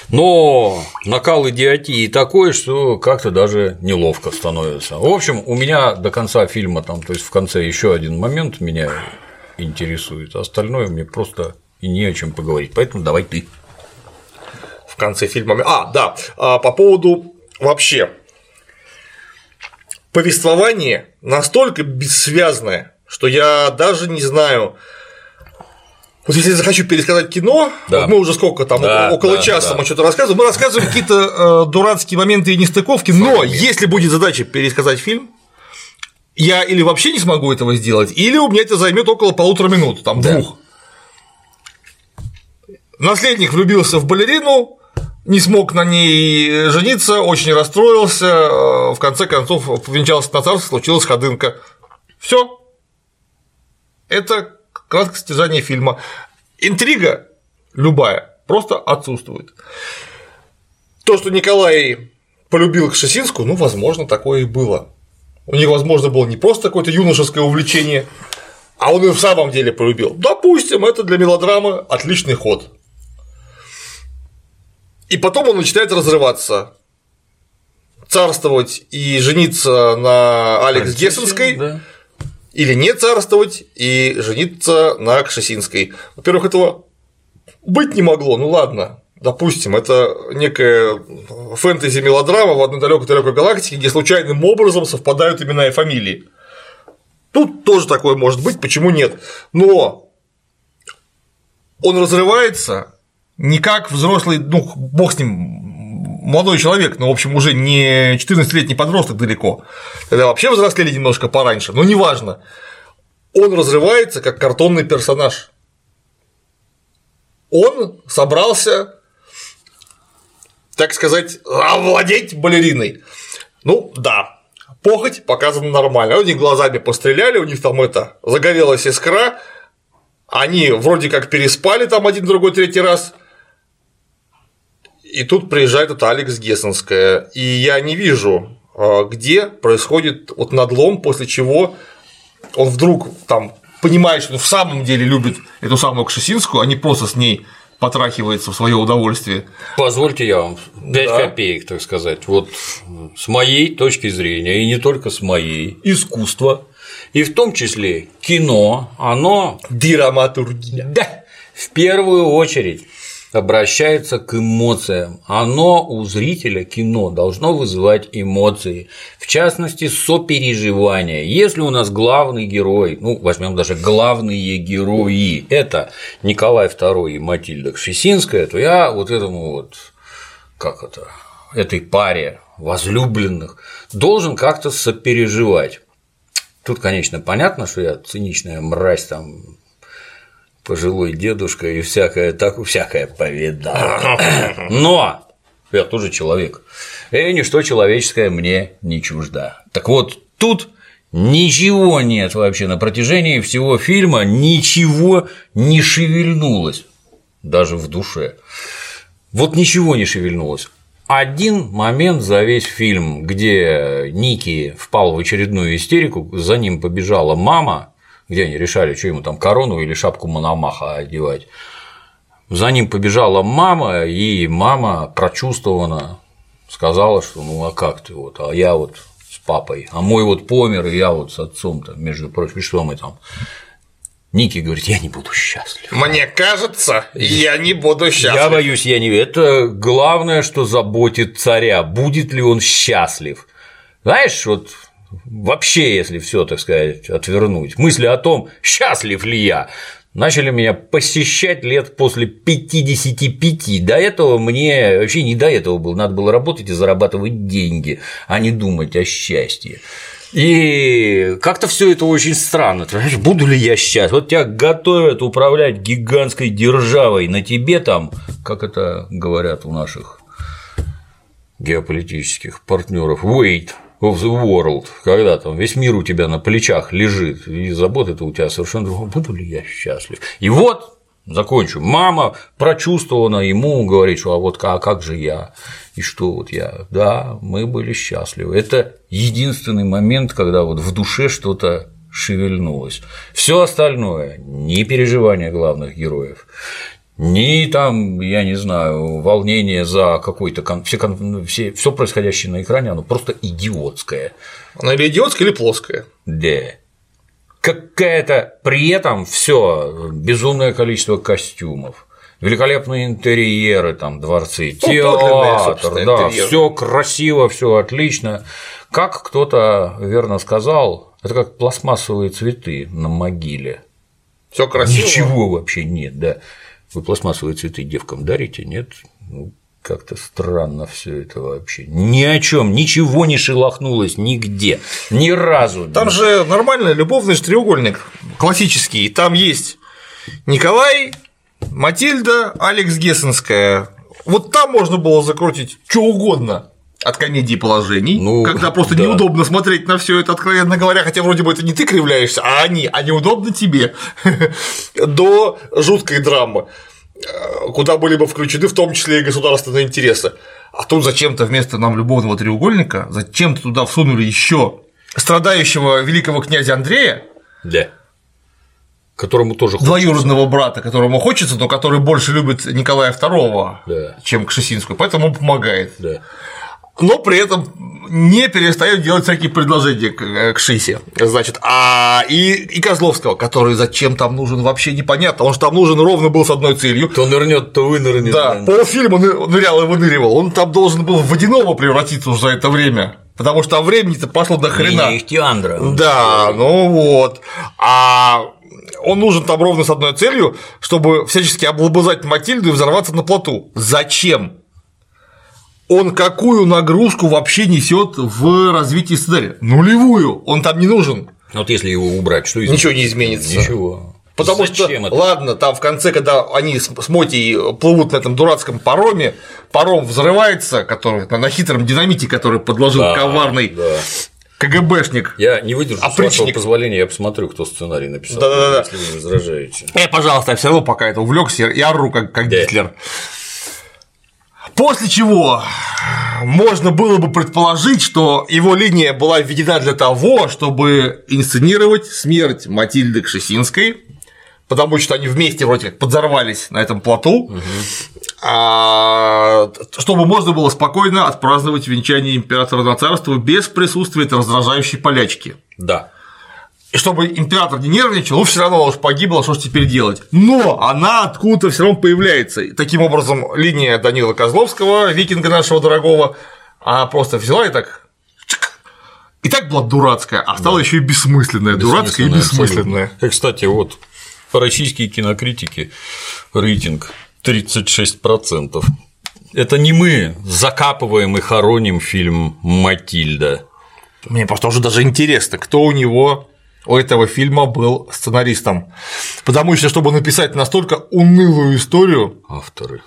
Но накал идиотии такой, что как-то даже неловко становится. В общем, у меня до конца фильма, там, то есть в конце еще один момент меня интересует, а остальное мне просто и не о чем поговорить. Поэтому давай ты. в конце фильма. А, да, а, по поводу вообще повествование настолько бессвязное, что я даже не знаю. Вот если я захочу пересказать кино, Да. вот мы уже сколько там, Да, около да, часа да. мы что-то рассказываем, мы рассказываем какие-то э, дурацкие моменты и нестыковки, но если будет задача пересказать фильм, я или вообще не смогу этого сделать, или у меня это займет около полутора минут, там Да. двух. Наследник влюбился в балерину, не смог на ней жениться, очень расстроился, э, в конце концов повенчался на царство, случилась ходынка. Все. Это краткое содержание фильма. Интрига любая просто отсутствует. То, что Николай полюбил Кшесинскую, ну, возможно, такое и было. У них, возможно, было не просто какое-то юношеское увлечение, а он и в самом деле полюбил. Допустим, это для мелодрамы отличный ход. И потом он начинает разрываться, царствовать и жениться на Алекс Гессенской, Да. или не царствовать и жениться на Кшесинской. Во-первых, этого быть не могло, ну ладно, допустим, это некая фэнтези-мелодрама в одной далекой-далекой галактике, где случайным образом совпадают имена и фамилии. Тут тоже такое может быть, почему нет? Но он разрывается не как взрослый, ну, бог с ним, молодой человек, но, в общем, уже не 14-летний подросток далеко. Тогда вообще взрослели немножко пораньше, но неважно. Он разрывается как картонный персонаж. Он собрался, так сказать, овладеть балериной. Ну, да, похоть показана нормально. У них глазами постреляли, у них там это загорелась искра, они вроде как переспали там один, другой, третий раз. И тут приезжает эта Алекс Гессенская, и я не вижу, а, где происходит вот надлом, после чего он вдруг там понимает, что он в самом деле любит эту самую Кшесинскую, а не просто с ней потрахивается в свое удовольствие. Позвольте я вам 5 Да. копеек, так сказать. Вот с моей точки зрения, и не только с моей, искусство, и в том числе кино, оно Драматургия. да, в первую очередь обращается к эмоциям. Оно у зрителя кино должно вызывать эмоции, в частности, сопереживание. Если у нас главный герой, ну, возьмем даже главные герои, это Николай II и Матильда Кшесинская, то я вот этому вот, как это, этой паре возлюбленных должен как-то сопереживать. Тут, конечно, понятно, что я циничная мразь там пожилой дедушка и всякое так всякое повидал. Но я тоже человек. И ничто человеческое мне не чужда. Так вот, тут ничего нет вообще на протяжении всего фильма, ничего не шевельнулось, даже в душе. Вот ничего не шевельнулось. Один момент за весь фильм, где Ники впал в очередную истерику, за ним побежала мама, где они решали, что ему там корону или шапку Мономаха одевать. За ним побежала мама, и мама прочувствована сказала, что ну а как ты вот, а я вот с папой, а мой вот помер, и я вот с отцом-то, между прочим, и что мы там. Ники говорит, я не буду счастлив. Мне кажется, я не буду Я счастлив. боюсь, я не. Это главное, что заботит царя. Будет ли он счастлив? Знаешь, вот вообще, если все, так сказать, отвернуть, мысли о том, счастлив ли я, начали меня посещать лет после 55. До этого мне вообще не до этого было, надо было работать и зарабатывать деньги, а не думать о счастье. И как-то все это очень странно. Ты знаешь, буду ли я сейчас? Вот тебя готовят управлять гигантской державой, на тебе там, как это говорят у наших геополитических партнеров, wait of the world, когда там весь мир у тебя на плечах лежит, и забота-то у тебя совершенно другая, буду ли я счастлив. И вот закончу. Мама прочувствована ему говорит, что а вот а как же я, и что вот я, да, мы были счастливы. Это единственный момент, когда вот в душе что-то шевельнулось. Все остальное не переживания главных героев, ни там, я не знаю, волнение за какой-то все, все, все происходящее на экране, оно просто идиотское. Оно или идиотское, или плоское. Да. Какая-то при этом все безумное количество костюмов, великолепные интерьеры, там дворцы, ну, театр, да, все красиво, все отлично. Как кто-то верно сказал, это как пластмассовые цветы на могиле. Все красиво. Ничего вообще нет, да. Вы пластмассовые цветы девкам дарите, нет? Ну, как-то странно все это вообще. Ни о чем, ничего не шелохнулось нигде, ни разу. Там же нормальный любовный треугольник, классический. Там есть Николай, Матильда, Алекс Гессенская. Вот там можно было закрутить что угодно от комедии положений, ну, когда просто да. неудобно смотреть на все это, откровенно говоря, хотя вроде бы это не ты кривляешься, а они, а неудобно тебе, до жуткой драмы, куда были бы включены в том числе и государственные интересы. А тут зачем-то вместо нам любовного треугольника, зачем-то туда всунули еще страдающего великого князя Андрея, да. которому тоже хочется. Двоюродного брата, которому хочется, но который больше любит Николая II, да. чем Кшесинскую, поэтому он помогает. Да но при этом не перестает делать всякие предложения к, э, к Шисе. Значит, а и, и Козловского, который зачем там нужен, вообще непонятно. Он же там нужен ровно был с одной целью. То нырнет, то вынырнет. Да, полфильма нырял и выныривал. Он там должен был в водяного превратиться уже за это время. Потому что времени-то пошло до хрена. Ихтиандра. Да, ну вот. А он нужен там ровно с одной целью, чтобы всячески облобызать Матильду и взорваться на плоту. Зачем? Он какую нагрузку вообще несет в развитии сценария? Нулевую, он там не нужен. Вот если его убрать, что изменится? Ничего не изменится. Ничего. Потому Зачем что, это? ладно, там в конце, когда они с Мотей плывут на этом дурацком пароме, паром взрывается, который на хитром динамите, который подложил да, коварный да. КГБшник. Я не выдержу, опричник. с вашего позволения, я посмотрю, кто сценарий написал, да, да, да. если вы возражаете. Э, пожалуйста, я все равно пока это увлекся и ору, как, как да. Гитлер. После чего можно было бы предположить, что его линия была введена для того, чтобы инсценировать смерть Матильды Кшесинской, потому что они вместе вроде как подзорвались на этом плоту, угу. а, чтобы можно было спокойно отпраздновать венчание императора на царство без присутствия этой раздражающей полячки. Да. И чтобы император не нервничал, ну все равно уж погибла, что ж теперь делать. Но она откуда-то все равно появляется. И таким образом, линия Данила Козловского, викинга нашего дорогого, она просто взяла и так и так была дурацкая, а стала да. еще и бессмысленная, дурацкая и бессмысленная. И, кстати, вот российские кинокритики рейтинг 36%. Это не мы закапываем и хороним фильм Матильда. Мне просто уже даже интересно, кто у него у этого фильма был сценаристом. Потому что, чтобы написать настолько унылую историю, авторы.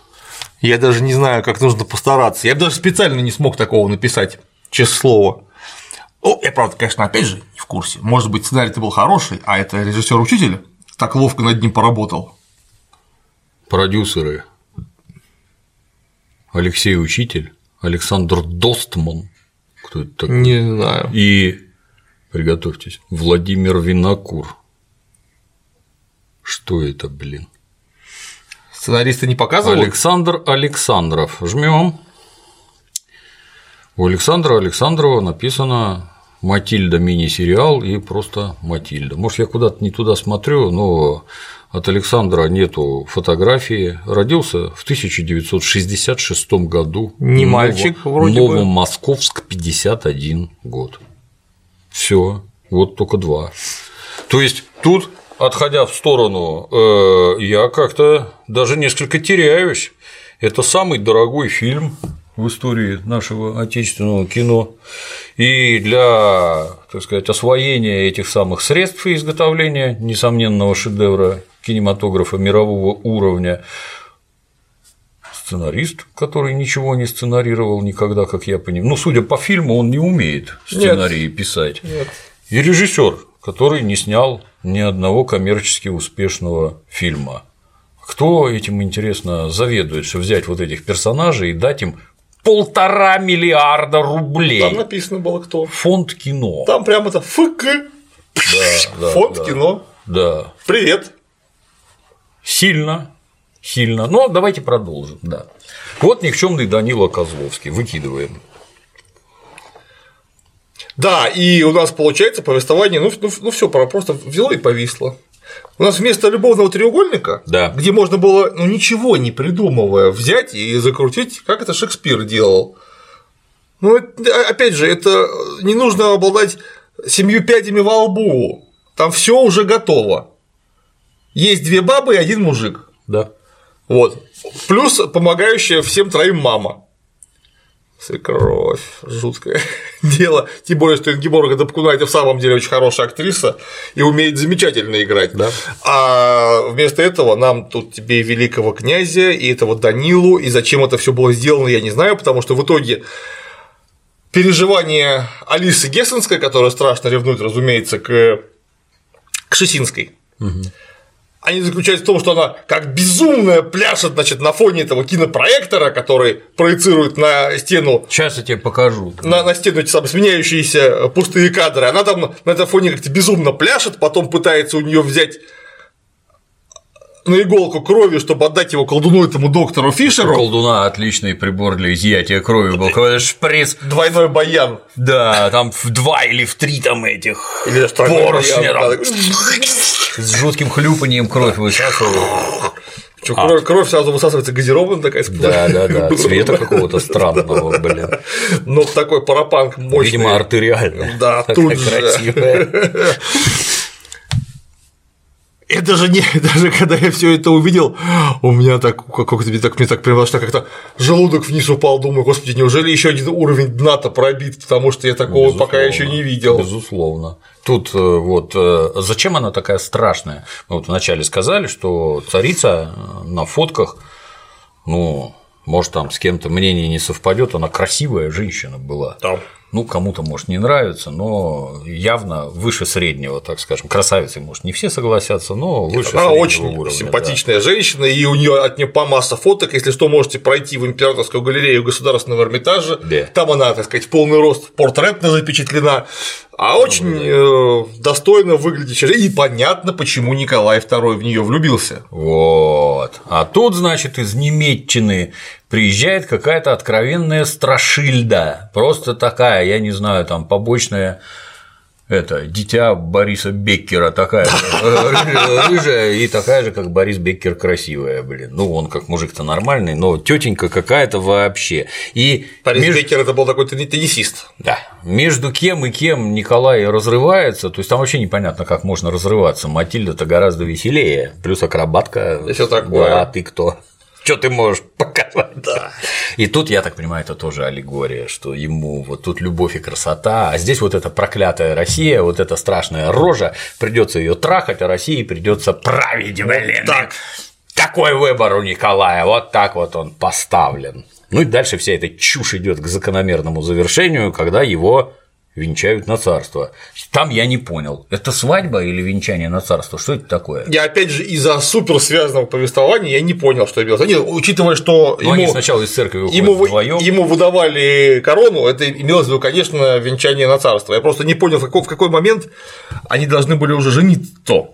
Я даже не знаю, как нужно постараться. Я бы даже специально не смог такого написать, честное слово. О, я правда, конечно, опять же не в курсе. Может быть, сценарий-то был хороший, а это режиссер-учитель так ловко над ним поработал. Продюсеры Алексей Учитель, Александр Достман. Кто это такой? Не знаю. И Приготовьтесь. Владимир Винокур. Что это, блин? Сценаристы не показывают? Александр Александров. Жмем. У Александра Александрова написано Матильда мини-сериал и просто Матильда. Может, я куда-то не туда смотрю, но от Александра нету фотографии. Родился в 1966 году. Не мальчик, вроде Новомосковск, 51 год. Все, вот только два. То есть тут, отходя в сторону, э, я как-то даже несколько теряюсь. Это самый дорогой фильм в истории нашего отечественного кино. И для, так сказать, освоения этих самых средств и изготовления несомненного шедевра кинематографа мирового уровня сценарист, который ничего не сценарировал никогда, как я понимаю. Ну, судя по фильму, он не умеет сценарии Нет. писать. Нет. И режиссер, который не снял ни одного коммерчески успешного фильма. Кто этим, интересно, заведует, что взять вот этих персонажей и дать им полтора миллиарда рублей. Там написано было кто. Фонд кино. Там прямо это ФК. Да, да, Фонд да, кино. Да. Привет. Сильно, сильно. Но давайте продолжим. Да. Вот никчемный Данила Козловский. Выкидываем. Да, и у нас получается повествование, ну, ну, ну все, просто взяло и повисло. У нас вместо любовного треугольника, да. где можно было, ну ничего не придумывая, взять и закрутить, как это Шекспир делал. Ну, опять же, это не нужно обладать семью пядями во лбу. Там все уже готово. Есть две бабы и один мужик. Да. Вот. Плюс помогающая всем троим мама. Свекровь, жуткое дело. Тем более, что Ингеборга Дапкунайте в самом деле очень хорошая актриса и умеет замечательно играть. Да. А вместо этого нам тут тебе великого князя и этого Данилу, и зачем это все было сделано, я не знаю, потому что в итоге переживания Алисы Гессенской, которая страшно ревнует, разумеется, к, к Шесинской. Угу они заключаются в том, что она как безумная пляшет значит, на фоне этого кинопроектора, который проецирует на стену. Сейчас я тебе покажу. На, на стену эти самые сменяющиеся пустые кадры. Она там на этом фоне как-то безумно пляшет, потом пытается у нее взять на иголку крови, чтобы отдать его колдуну этому доктору Фишеру. У колдуна отличный прибор для изъятия крови был, какой шприц. Двойной баян. Да, там в два или в три там этих или поршня. Там. С жутким хлюпанием кровь высасывает. Что, а. кровь, кровь сразу высасывается газированная такая Да, да, да. Цвета какого-то странного, блин. Ну, такой парапанк мощный. Видимо, артериальный. Да, тут же. красивая. Это же не, даже когда я все это увидел, у меня так, как, как тебе так, мне так прямо что как-то желудок вниз упал, думаю, господи, неужели еще один уровень дна-то пробит, потому что я такого Безусловно. пока еще не видел. Безусловно. Тут э, вот э, зачем она такая страшная? Мы вот вначале сказали, что царица э, на фотках, ну, может, там с кем-то мнение не совпадет, она красивая женщина была. Да ну, кому-то, может, не нравится, но явно выше среднего, так скажем. Красавицы, может, не все согласятся, но выше Она среднего очень уровня, симпатичная да. женщина, и у нее от нее по масса фоток. Если что, можете пройти в императорскую галерею Государственного Эрмитажа. Да. Там она, так сказать, в полный рост портретно запечатлена. А очень э, достойно выглядит и понятно, почему Николай II в нее влюбился. Вот. А тут, значит, из Немеччины приезжает какая-то откровенная страшильда, просто такая, я не знаю, там побочная это дитя Бориса Беккера такая рыжая и такая же, как Борис Беккер красивая, блин. Ну, он как мужик-то нормальный, но тетенька какая-то вообще. И Борис между... Беккер это был такой теннисист. Да. Между кем и кем Николай разрывается, то есть там вообще непонятно, как можно разрываться. Матильда-то гораздо веселее, плюс акробатка. И все такое. Да, а ты кто? Что ты можешь показать. Да. И тут, я так понимаю, это тоже аллегория, что ему вот тут любовь и красота, а здесь вот эта проклятая Россия, вот эта страшная рожа, придется ее трахать, а России придется править, блин. Вот так. Такой выбор у Николая, вот так вот он поставлен. Ну и дальше вся эта чушь идет к закономерному завершению, когда его венчают на царство. Там я не понял, это свадьба или венчание на царство? Что это такое? Я опять же из-за супер связанного повествования я не понял, что имелось. Нет, учитывая, что ему, они сначала из церкви ему, вдвоем. ему выдавали корону, это имелось в виду, конечно, венчание на царство. Я просто не понял, в какой, в какой момент они должны были уже жениться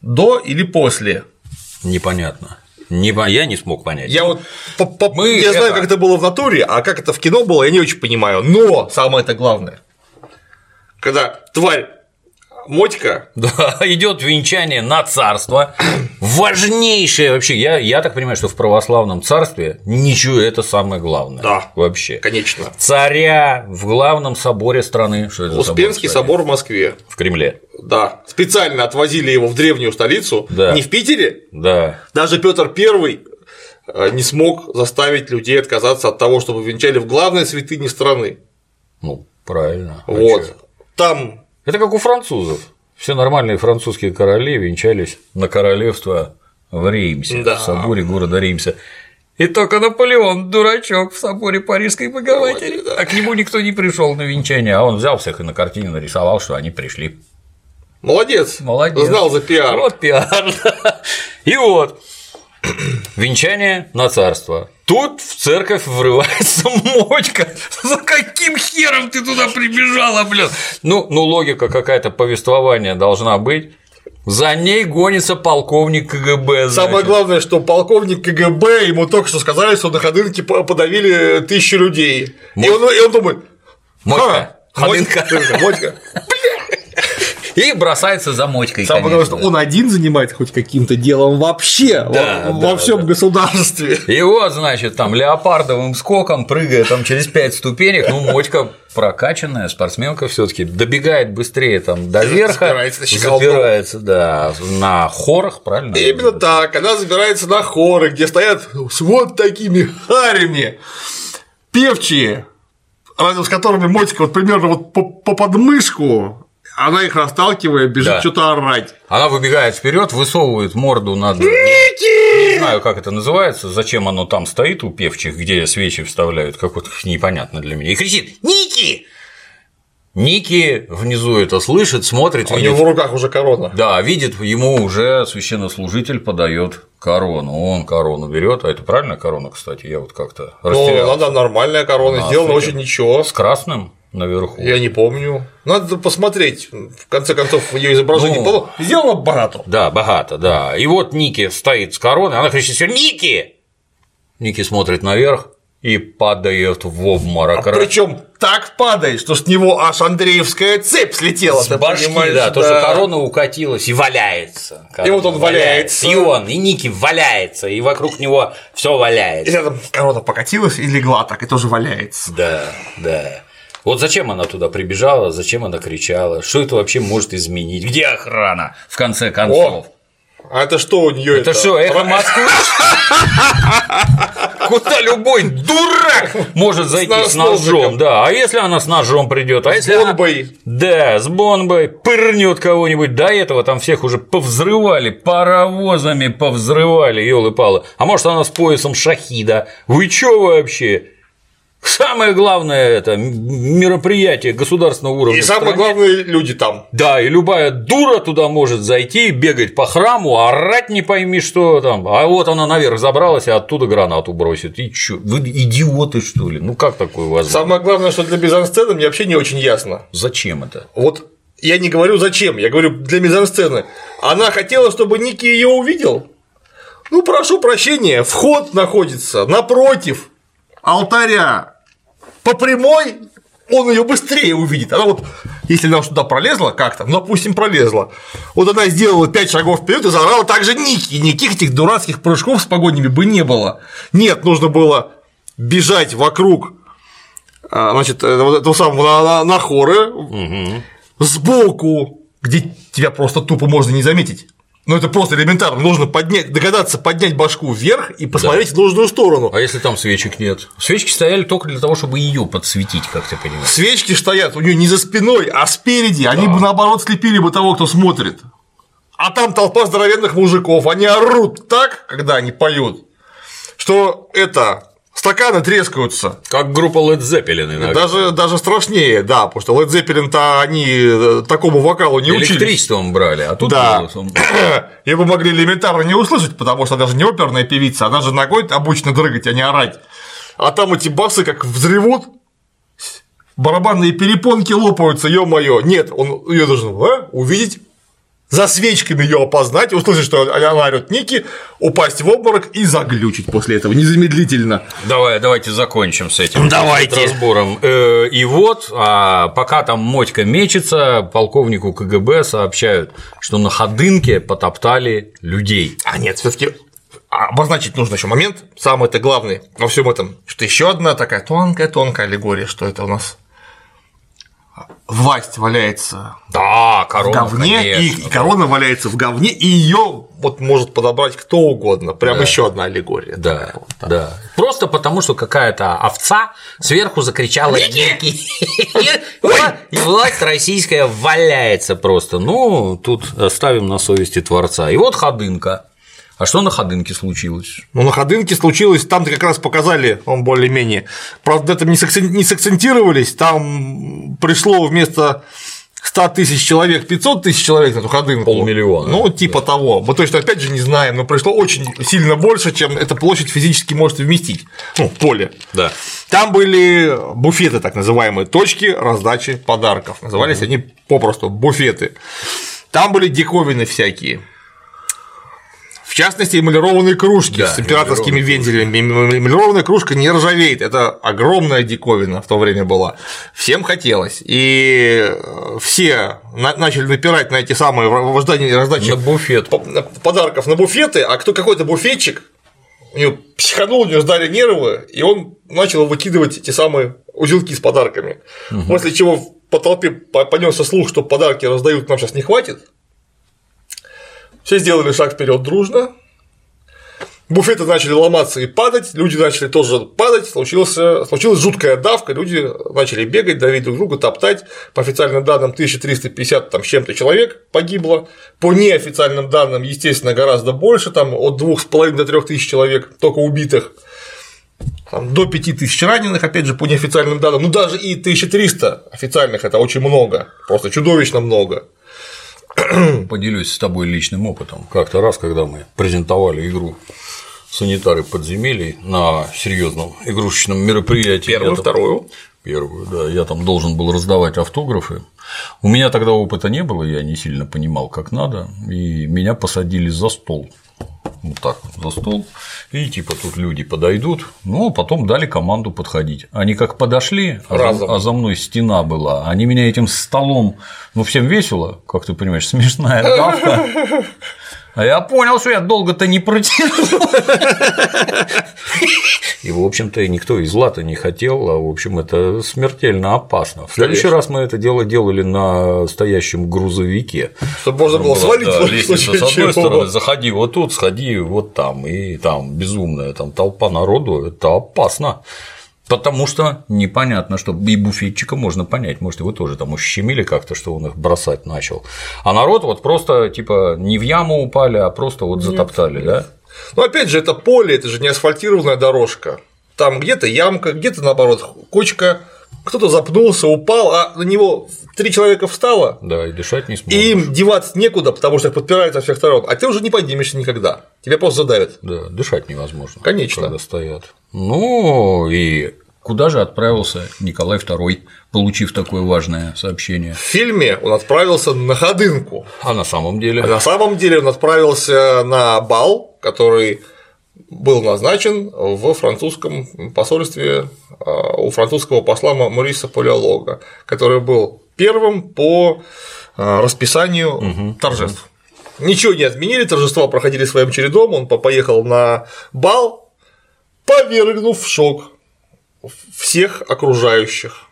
до или после. Непонятно. Не, я не смог понять. Я вот по, по, Мы я это... знаю, как это было в натуре, а как это в кино было, я не очень понимаю. Но самое это главное когда тварь Мотька. Да, идет венчание на царство. Важнейшее вообще. Я, я так понимаю, что в православном царстве ничего это самое главное. Да. Вообще. Конечно. Царя в главном соборе страны. Что это Успенский собор, собор в Москве. В Кремле. Да. Специально отвозили его в древнюю столицу. Да. Не в Питере. Да. Даже Петр Первый э, не смог заставить людей отказаться от того, чтобы венчали в главной святыне страны. Ну, правильно. А Вот. чё? Там Это как у французов. Все нормальные французские короли венчались на королевство в Реймсе, Да. в соборе города Реймса. И только Наполеон, дурачок, в соборе Парижской Богоматери. А к нему никто не пришел на венчание, а он взял всех и на картине нарисовал, что они пришли. молодец. Молодец. Знал за пиар. Вот пиар. да. И вот. Венчание на царство. Тут в церковь врывается мотька. За каким хером ты туда прибежала, блин? Ну, ну логика какая-то повествования должна быть. За ней гонится полковник КГБ. Самое значит. главное, что полковник КГБ ему только что сказали, что на Ходынке по- подавили тысячу людей. И он, и он думает, Мотька. «Ха, Ходынка. Мотька, Мотька. И бросается за мотькой. Самое главное, что он один занимается хоть каким-то делом вообще Да, во, да, во всем да. государстве. И вот, значит, там леопардовым скоком, прыгая там через пять ступенек, ну, Мотька прокачанная спортсменка все таки добегает быстрее там до верха, Забирается забирается, да, на хорах, правильно? Именно так, она забирается на хоры, где стоят с вот такими харями певчие, с которыми мотика вот примерно вот по, по подмышку, она их расталкивая, бежит Да. что-то орать. Она выбегает вперед, высовывает морду над. Не знаю, как это называется, зачем оно там стоит у певчих, где свечи вставляют, как вот непонятно для меня. И кричит: Ники! Ники внизу это слышит, смотрит, А у видит, него в руках уже корона. Да, видит, ему уже священнослужитель подает корону. Он корону берет, а это правильная корона, кстати, я вот как-то Ну, растерял. надо нормальная корона, сделана очень ничего. С красным наверху. Я не помню. Надо посмотреть. В конце концов, ее изображение Ну. было сделано богато. Да, богато, да. И вот Ники стоит с короной, она кричит: Ники! Ники смотрит наверх и падает в обморок. Причем так падает, что с него аж Андреевская цепь слетела. С башки, понимаешь, да, то, что корона укатилась и валяется. И вот он валяется. И он, и Ники валяется, и вокруг него все И валяется. рядом корона покатилась и легла так, и тоже валяется. Да, да. Вот зачем она туда прибежала, зачем она кричала, что это вообще может изменить, где охрана, в конце концов. А это что у нее? это что, эхо Москвы? Куда любой дурак может зайти С с ножом, да. А если она с ножом придет, а если она- бомбой. Да, с бомбой пырнет кого-нибудь. До этого там всех уже повзрывали, паровозами повзрывали, елы палы А может, она с поясом шахида? Вы чё вообще? Самое главное это мероприятие государственного уровня. И самое главное, люди там. Да, и любая дура туда может зайти, бегать по храму, орать не пойми что там. А вот она наверх забралась и оттуда гранату бросит. И чё, вы идиоты что ли? Ну как такое возможно? Самое главное, что для мизансцены мне вообще не очень ясно. Зачем это? Вот я не говорю зачем, я говорю для мизансцены. Она хотела, чтобы Ники ее увидел. Ну, прошу прощения, вход находится напротив алтаря. По прямой он ее быстрее увидит. Она вот, если она туда пролезла как-то, ну, допустим, пролезла. Вот она сделала 5 шагов вперед и заорала также Ники. Никаких этих дурацких прыжков с погонями бы не было. Нет, нужно было бежать вокруг а, значит, э, вот этого самого на, на- на хоры, сбоку, где тебя просто тупо можно не заметить. Ну, это просто элементарно. Нужно поднять, догадаться поднять башку вверх и посмотреть в нужную сторону. А если там свечек нет? Свечки стояли только для того, чтобы ее подсветить, как ты понимаешь. Свечки стоят у нее не за спиной, а спереди. Они бы наоборот слепили бы того, кто смотрит. А там толпа здоровенных мужиков. Они орут так, когда они поют, что это стаканы трескаются. Как группа Led Zeppelin иногда. Даже, даже страшнее, да, потому что Led Zeppelin-то они э, такому вокалу не учились. Электричеством брали, а тут Да. голосом. Его могли элементарно не услышать, потому что даже не оперная певица, она же ногой обычно дрыгать, а не орать. А там эти басы как взревут, барабанные перепонки лопаются, ё-моё. Нет, он ее должен а, увидеть за свечками ее опознать, услышать, что она орет Ники, упасть в обморок и заглючить после этого незамедлительно. Давай, давайте закончим с этим Давайте. разбором. Э, И вот, а пока там Мотька мечется, полковнику КГБ сообщают, что на Ходынке потоптали людей. А нет, все таки обозначить нужно еще момент, самый это главный во всем этом, что еще одна такая тонкая-тонкая аллегория, что это у нас власть валяется Да, в корона, говне, и, конечно, и корона валяется в говне, и ее вот может подобрать кто угодно. Прям Да. еще одна аллегория. Да, такая вот. да. Просто потому, что какая-то овца сверху закричала «Ники!» И власть российская валяется просто. Ну, тут оставим на совести Творца. И вот Ходынка. А что на Ходынке случилось? Ну, на Ходынке случилось, там-то как раз показали, он более-менее. Правда, это не, сакцен- не сакцентировались, там пришло вместо 100 тысяч человек 500 тысяч человек на эту Ходынку. Полмиллиона, Ну, типа того. Мы точно, опять же, не знаем, но пришло очень сильно больше, чем эта площадь физически может вместить. Ну, поле. Да. Там были буфеты, так называемые, точки раздачи подарков. Назывались они попросту буфеты. Там были диковины всякие. В частности, эмалированные кружки Да, с императорскими вензелями. Эм- Эмалированная кружка не ржавеет. Это огромная диковина в то время была. Всем хотелось. И э, все на- начали напирать на эти самые ожидании раздачи На буфет. подарков на буфеты, а кто какой-то буфетчик, у него психанул, у него сдали нервы, и он начал выкидывать эти самые узелки с подарками. После чего по толпе понесся слух, что подарки раздают, нам сейчас не хватит. Все сделали шаг вперед дружно. Буфеты начали ломаться и падать, люди начали тоже падать, случился, случилась жуткая давка, люди начали бегать, давить друг друга, топтать. По официальным данным 1350 там, с чем-то человек погибло, по неофициальным данным, естественно, гораздо больше, там от 2,5 до 3 тысяч человек только убитых, там, до 5 тысяч раненых, опять же, по неофициальным данным, ну даже и 1300 официальных это очень много, просто чудовищно много. Поделюсь с тобой личным опытом. Как-то раз, когда мы презентовали игру санитары подземелий на серьезном игрушечном мероприятии. Первую, там- вторую. Первую, да. Я там должен был раздавать автографы. У меня тогда опыта не было, я не сильно понимал, как надо, и меня посадили за стол. Вот так вот, за стол. И типа тут люди подойдут, ну, а потом дали команду подходить. Они как подошли, а Разом. а за мной стена была. Они меня этим столом, ну, всем весело, как ты понимаешь, смешная давка. А я понял, что я долго-то не протянул. И, в общем-то, никто из лата не хотел, а, в общем, это смертельно опасно. В следующий Конечно. раз мы это дело делали на стоящем грузовике. Чтобы можно было свалить да, лестница с одной стороны, заходи вот тут, сходи вот там, и там безумная там толпа народу, это опасно. Потому что непонятно, что и буфетчика можно понять, может, его тоже там ущемили как-то, что он их бросать начал. А народ вот просто типа не в яму упали, а просто вот затоптали, да? Но опять же, это поле, это же не асфальтированная дорожка. Там где-то ямка, где-то наоборот кочка, кто-то запнулся, упал, а на него три человека встало, Да, и дышать не сможешь. и им деваться некуда, потому что их подпирают со всех сторон, а ты уже не поднимешься никогда. Тебя просто задавят. Да, дышать невозможно. Конечно. Когда стоят. Ну и куда же отправился Николай II, получив такое важное сообщение? В фильме он отправился на ходынку. А на самом деле. А на самом деле он отправился на бал, который был назначен в французском посольстве а, у французского посла Мориса Палеолога, который был первым по а, расписанию торжеств. Ничего не отменили, торжества проходили своим чередом, он по- поехал на бал, повергнув в шок всех окружающих.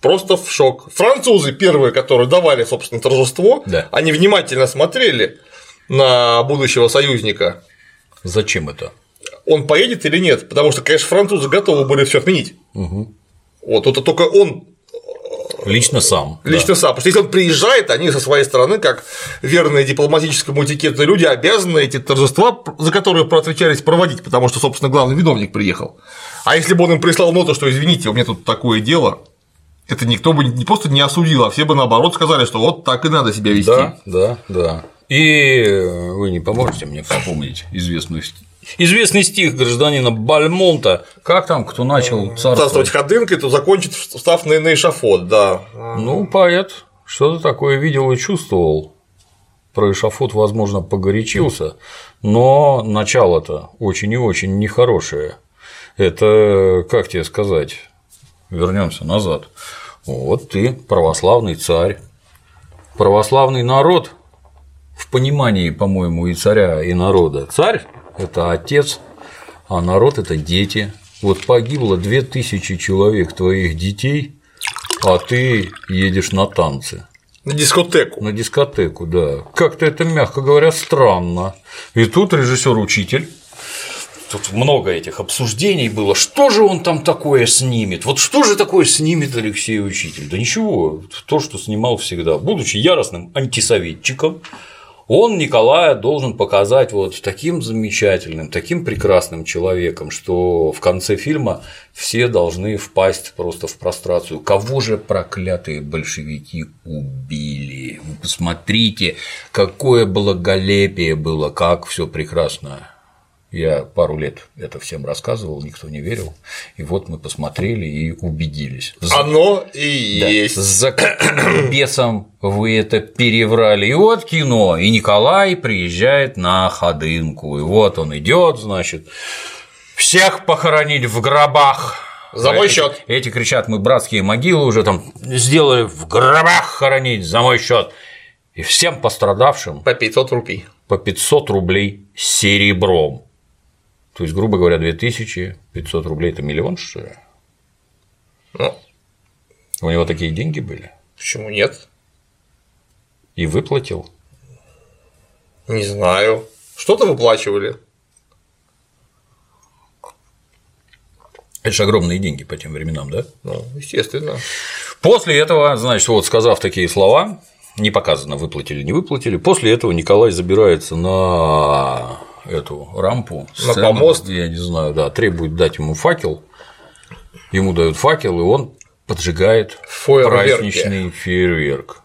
Просто в шок. Французы первые, которые давали, собственно, торжество, Да. они внимательно смотрели на будущего союзника, Зачем это? он поедет или нет, потому что, конечно, французы готовы были все отменить. Вот, это только он Лично сам. лично сам. Потому что если он приезжает, они со своей стороны, как верные дипломатическому этикету люди, обязаны эти торжества, за которые отвечались, проводить, потому что, собственно, главный виновник приехал. А если бы он им прислал ноту, что извините, у меня тут такое дело, это никто бы не просто не осудил, а все бы наоборот сказали, что вот так и надо себя вести. Да, да, да. И вы не поможете мне вспомнить известную ст- Известный стих гражданина Бальмонта. Как там, кто начал Царствовать царствовать? ходынкой, то закончит, встав на, на эшафот, да. Ну, поэт что-то такое видел и чувствовал. про эшафот, возможно, погорячился, но начало-то очень и очень нехорошее. Это, как тебе сказать, вернемся назад. Вот ты православный царь, православный народ в понимании, по-моему, и царя, и народа. Царь – это отец, а народ – это дети. Вот погибло две тысячи человек твоих детей, а ты едешь на танцы. На дискотеку. На дискотеку, да. Как-то это, мягко говоря, странно. И тут режиссер-учитель тут много этих обсуждений было, что же он там такое снимет, вот что же такое снимет Алексей Учитель, да ничего, то, что снимал всегда, будучи яростным антисоветчиком, он Николая должен показать вот таким замечательным, таким прекрасным человеком, что в конце фильма все должны впасть просто в прострацию. Кого же проклятые большевики убили? Вы посмотрите, какое благолепие было, как все прекрасно я пару лет это всем рассказывал, никто не верил. И вот мы посмотрели и убедились. Оно и да. есть. За каким бесом вы это переврали? И вот кино. И Николай приезжает на ходынку. И вот он идет, значит, всех похоронить в гробах. За мой счет. Эти, эти кричат, мы братские могилы уже там сделали в гробах хоронить за мой счет. И всем пострадавшим по 500 рублей. По 500 рублей серебром. То есть, грубо говоря, 2500 рублей – это миллион, что ли? Ну, у него такие деньги были? Почему нет? И выплатил? Не знаю. Что-то выплачивали. Это же огромные деньги по тем временам, да? Ну, естественно. После этого, значит, вот сказав такие слова, не показано, выплатили, не выплатили, после этого Николай забирается на эту рампу, на помост, я не знаю, да, требует дать ему факел, ему дают факел, и он поджигает праздничный фейерверк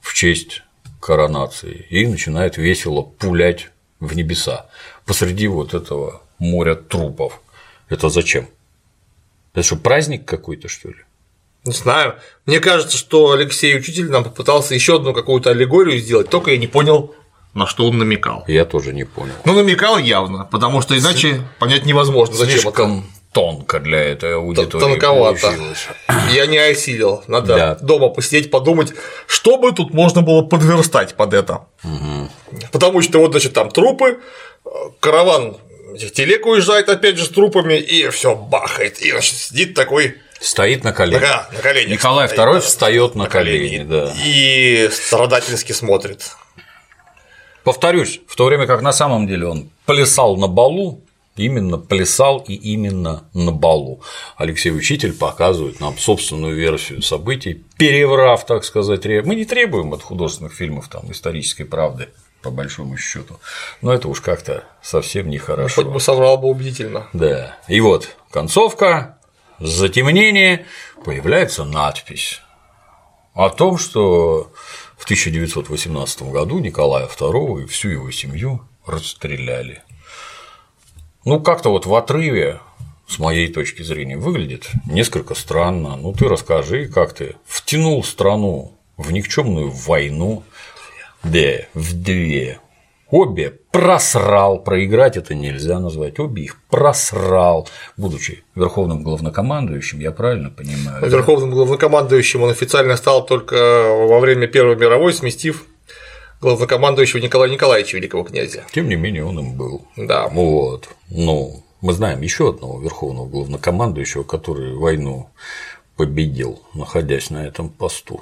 в честь коронации и начинает весело пулять в небеса посреди вот этого моря трупов. Это зачем? Это что, праздник какой-то, что ли? Не знаю. Мне кажется, что Алексей Учитель нам попытался еще одну какую-то аллегорию сделать, только я не понял, на что он намекал. Я тоже не понял. Ну, намекал явно, потому что иначе С... понять невозможно, зачем Слишком это. тонко для этой аудитории Тонковато. Получилось. Я не осилил. Надо да. дома посидеть, подумать, что бы тут можно было подверстать под это. Угу. Потому что вот, значит, там трупы, караван телег уезжает опять же с трупами, и все бахает. И, значит, сидит такой Стоит на коленях. Да, на коленях. Николай II встает на, на колени, колени, да. И страдательски смотрит. Повторюсь, в то время как на самом деле он плясал на балу, именно плясал и именно на балу. Алексей Учитель показывает нам собственную версию событий, переврав, так сказать, мы не требуем от художественных фильмов там исторической правды, по большому счету. Но это уж как-то совсем нехорошо. Хоть бы соврал бы убедительно. Да. И вот концовка, затемнение, появляется надпись о том, что в 1918 году Николая II и всю его семью расстреляли. Ну, как-то вот в отрыве, с моей точки зрения, выглядит несколько странно. Ну, ты расскажи, как ты втянул страну в никчемную войну, да, в две Обе просрал, проиграть это нельзя назвать, обе их просрал, будучи верховным главнокомандующим, я правильно понимаю? Верховным главнокомандующим он официально стал только во время Первой мировой, сместив главнокомандующего Николая Николаевича Великого князя. Тем не менее, он им был. Да. Вот. Ну, мы знаем еще одного верховного главнокомандующего, который войну победил, находясь на этом посту.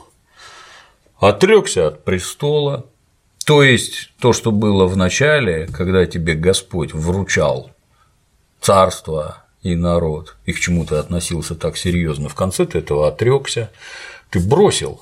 Отрекся от престола, то есть то, что было в начале, когда тебе Господь вручал царство и народ, и к чему ты относился так серьезно, в конце ты этого отрекся, ты бросил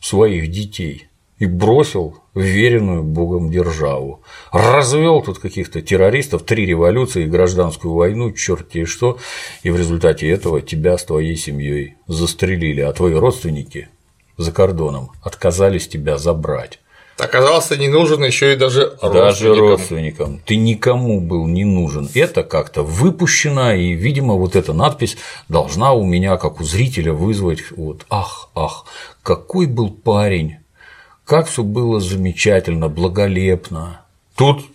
своих детей и бросил веренную Богом державу. Развел тут каких-то террористов, три революции, гражданскую войну, черти что, и в результате этого тебя с твоей семьей застрелили, а твои родственники за кордоном отказались тебя забрать. Оказался не нужен еще и даже родственникам. Даже родственникам. Ты никому был не нужен. Это как-то выпущено, и, видимо, вот эта надпись должна у меня, как у зрителя, вызвать вот ах, ах, какой был парень, как все было замечательно, благолепно. Тут,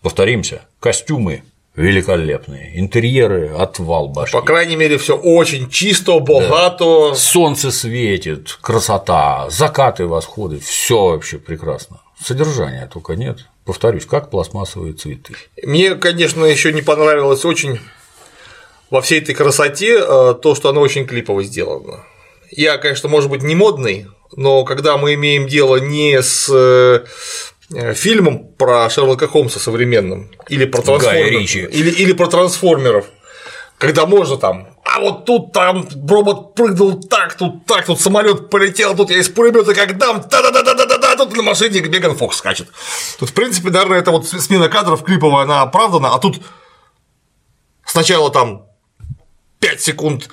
повторимся, костюмы великолепные, интерьеры отвал башки. По крайней мере, все очень чисто, богато. Солнце светит, красота, закаты, восходы, все вообще прекрасно. Содержания только нет. Повторюсь, как пластмассовые цветы. Мне, конечно, еще не понравилось очень во всей этой красоте э, то, что оно очень клипово сделано. Я, конечно, может быть, не модный, но когда мы имеем дело не с э, фильмом про Шерлока Холмса современным или про трансформеров, или, или про трансформеров, когда можно там, а вот тут там робот прыгнул так, тут так, тут самолет полетел, тут я из пулемета как дам, да да да да да да да тут на машине Меган Фокс скачет. Тут, в принципе, наверное, это вот смена кадров клиповая, она оправдана, а тут сначала там 5 секунд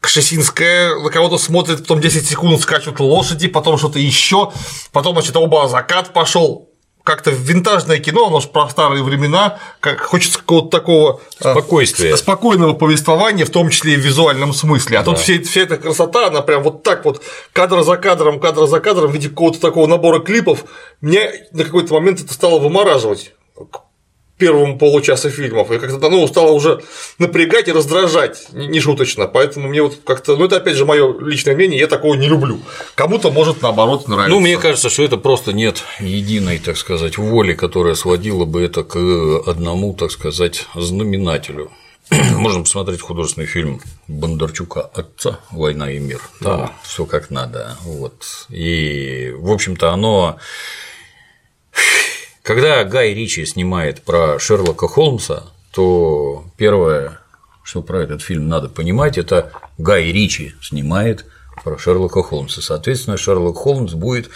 Кшесинская на кого-то смотрит, потом 10 секунд скачут лошади, потом что-то еще, потом, значит, оба закат пошел. Как-то винтажное кино, оно же про старые времена, как хочется какого-то такого а, спокойствия, спокойного повествования, в том числе и в визуальном смысле. А да. тут все, вся эта красота, она прям вот так вот кадр за кадром, кадр за кадром в виде какого-то такого набора клипов, меня на какой-то момент это стало вымораживать первому получаса фильмов, и как-то ну, стало уже напрягать и раздражать, не шуточно. Поэтому мне вот как-то, ну это опять же мое личное мнение, я такого не люблю. Кому-то может наоборот нравиться. Ну, мне кажется, что это просто нет единой, так сказать, воли, которая сводила бы это к одному, так сказать, знаменателю. Можно посмотреть художественный фильм Бондарчука отца Война и мир. Там да. все как надо. Вот. И, в общем-то, оно когда Гай Ричи снимает про Шерлока Холмса, то первое, что про этот фильм надо понимать, это Гай Ричи снимает про Шерлока Холмса. Соответственно, Шерлок Холмс будет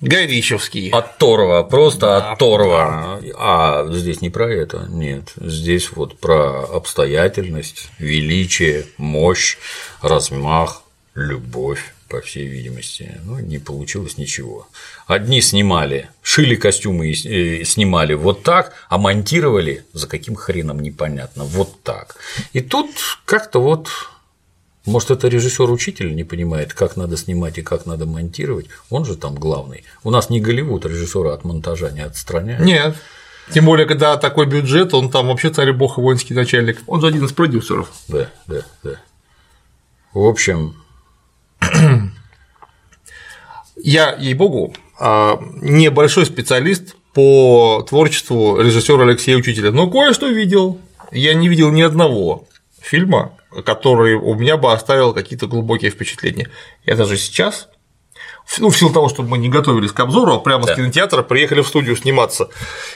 Гай Ричевский. Оторва, просто да, оторва. Да. А здесь не про это, нет. Здесь вот про обстоятельность, величие, мощь, размах, любовь по всей видимости. Ну, не получилось ничего. Одни снимали, шили костюмы и э, снимали вот так, а монтировали за каким хреном непонятно, вот так. И тут как-то вот может, это режиссер-учитель не понимает, как надо снимать и как надо монтировать. Он же там главный. У нас не Голливуд режиссера от монтажа не отстраняет. Нет. Тем более, когда такой бюджет, он там вообще царь бог и воинский начальник. Он же один из продюсеров. Да, да, да. В общем, я, ей-богу, а, небольшой специалист по творчеству режиссера Алексея Учителя, но кое-что видел. Я не видел ни одного фильма, который у меня бы оставил какие-то глубокие впечатления. Я даже сейчас, ну, в силу того, что мы не готовились к обзору, а прямо да. с кинотеатра приехали в студию сниматься,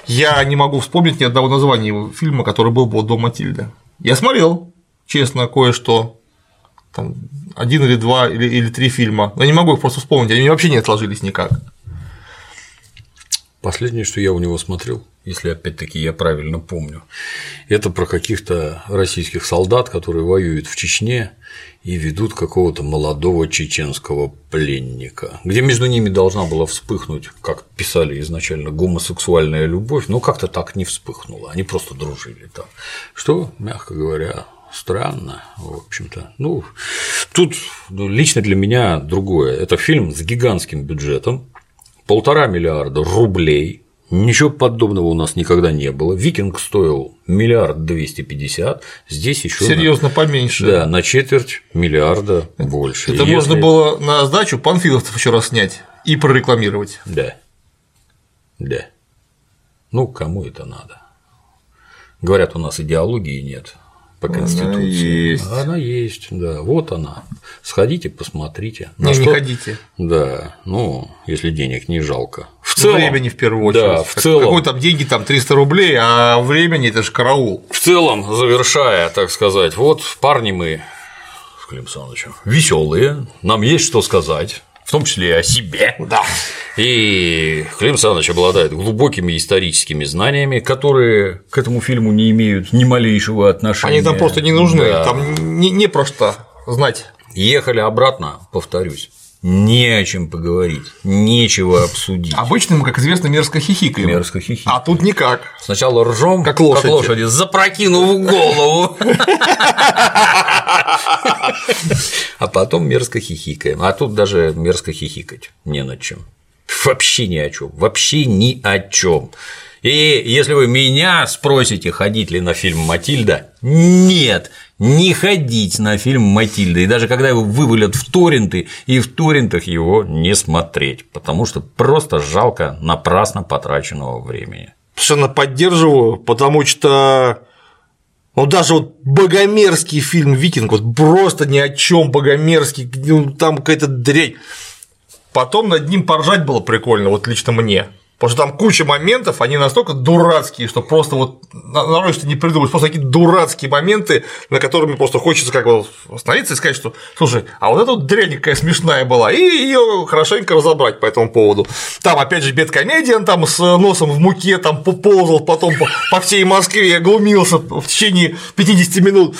я не могу вспомнить ни одного названия фильма, который был бы «До Матильды». Я смотрел, честно, кое-что, там, один или два или, или три фильма, но не могу их просто вспомнить, они вообще не отложились никак. Последнее, что я у него смотрел, если опять-таки я правильно помню, это про каких-то российских солдат, которые воюют в Чечне и ведут какого-то молодого чеченского пленника, где между ними должна была вспыхнуть, как писали изначально, гомосексуальная любовь, но как-то так не вспыхнула, они просто дружили там, что, мягко говоря, странно, в общем-то. Ну, тут ну, лично для меня другое. Это фильм с гигантским бюджетом, полтора миллиарда рублей. Ничего подобного у нас никогда не было. Викинг стоил миллиард двести пятьдесят, здесь еще серьезно на... поменьше. Да, на четверть миллиарда больше. Это Если... можно было на сдачу панфиловцев еще раз снять и прорекламировать. Да. Да. Ну, кому это надо? Говорят, у нас идеологии нет по Конституции. Она есть. Она есть, да. Вот она. Сходите, посмотрите. На не, что... не ходите. Да, ну, если денег не жалко. В целом, времени в первую очередь. Да, в целом. Какой там деньги, там 300 рублей, а времени это же караул. В целом, завершая, так сказать, вот парни мы с Клим Александровичем веселые, нам есть что сказать в том числе и о себе. Да. И Клим Александрович обладает глубокими историческими знаниями, которые к этому фильму не имеют ни малейшего отношения. Они там просто не нужны, да. там не, не про что знать. Ехали обратно, повторюсь. Не о чем поговорить, нечего обсудить. Обычно мы, как известно, мерзко хихикаем. Мерзко хихикаем. А тут никак. Сначала ржем, как лошади, как лошади запрокинув голову. А потом мерзко хихикаем. А тут даже мерзко хихикать не над чем. Вообще ни о чем. Вообще ни о чем. И если вы меня спросите, ходить ли на фильм Матильда, нет, не ходить на фильм Матильда. И даже когда его вывалят в торренты, и в торрентах его не смотреть, потому что просто жалко напрасно потраченного времени. Совершенно поддерживаю, потому что ну, даже вот богомерзкий фильм Викинг, вот просто ни о чем богомерзкий, ну, там какая-то дрянь. Потом над ним поржать было прикольно, вот лично мне. Потому что там куча моментов, они настолько дурацкие, что просто вот нарой, что не придумаешь, просто какие-то дурацкие моменты, на которыми просто хочется как бы остановиться и сказать, что слушай, а вот эта вот дрянь какая смешная была, и ее хорошенько разобрать по этому поводу. Там, опять же, бедкомедиан там с носом в муке там поползал, потом по, по всей Москве глумился в течение 50 минут.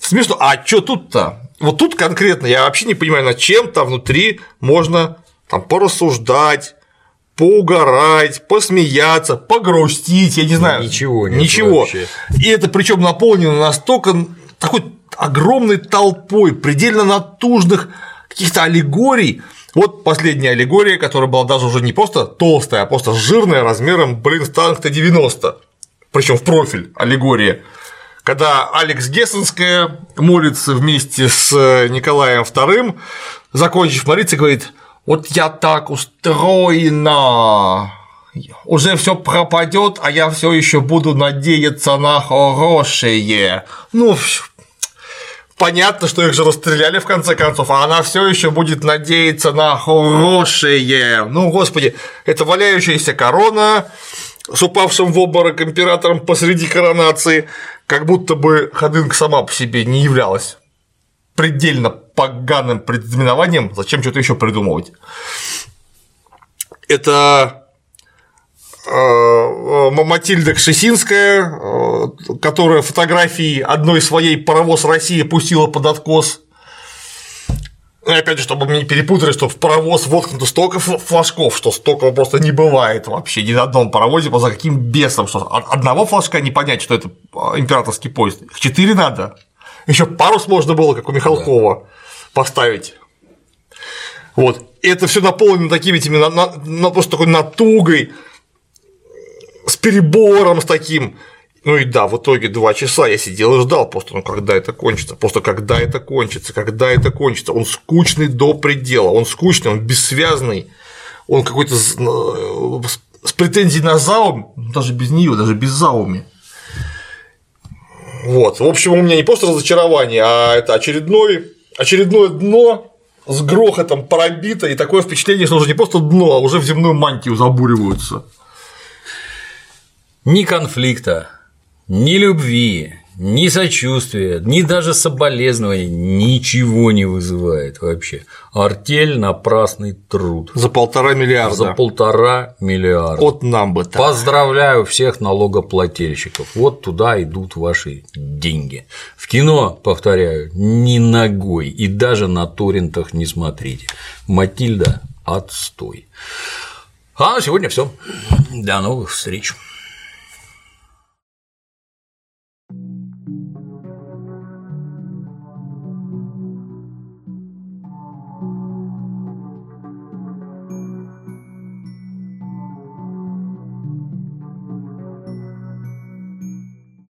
Смешно. А что тут-то? Вот тут конкретно я вообще не понимаю, над чем там внутри можно там порассуждать, поугарать, посмеяться, погрустить, я не знаю. Ничего нет Ничего. вообще. И это причем наполнено настолько такой огромной толпой предельно натужных каких-то аллегорий. Вот последняя аллегория, которая была даже уже не просто толстая, а просто жирная размером, блин, танк Т-90. Причем в профиль аллегория. Когда Алекс Гессенская молится вместе с Николаем II, закончив молиться, говорит, вот я так устроена, уже все пропадет, а я все еще буду надеяться на хорошее. Ну, понятно, что их же расстреляли в конце концов, а она все еще будет надеяться на хорошее. Ну, господи, это валяющаяся корона с упавшим в обморок императором посреди коронации, как будто бы Ходынка сама по себе не являлась предельно поганым предзнаменованием, зачем что-то еще придумывать. Это э, Матильда Кшесинская, э, которая фотографии одной своей паровоз России пустила под откос. И опять же, чтобы не перепутали, что в паровоз воткнуто столько флажков, что столько просто не бывает вообще ни на одном паровозе, по за каким бесом, что одного флажка не понять, что это э, императорский поезд, их четыре надо, еще парус можно было, как у Михалкова, да. Поставить. Вот. И это все наполнено такими этими, на, на, на, просто такой натугой, с перебором, с таким. Ну и да, в итоге два часа я сидел и ждал просто, ну когда это кончится, просто когда это кончится, когда это кончится. Он скучный до предела, он скучный, он бессвязный, он какой-то с, с претензией на заум, даже без нее, даже без зауми. Вот. В общем, у меня не просто разочарование, а это очередной, очередное дно с грохотом пробито, и такое впечатление, что уже не просто дно, а уже в земную мантию забуриваются. Ни конфликта, ни любви, ни сочувствия, ни даже соболезнования ничего не вызывает вообще. Артель напрасный труд. За полтора миллиарда. За полтора миллиарда. От нам бы так. Поздравляю всех налогоплательщиков. Вот туда идут ваши деньги. В кино, повторяю, ни ногой и даже на торрентах не смотрите. Матильда отстой. А на сегодня все. До новых встреч.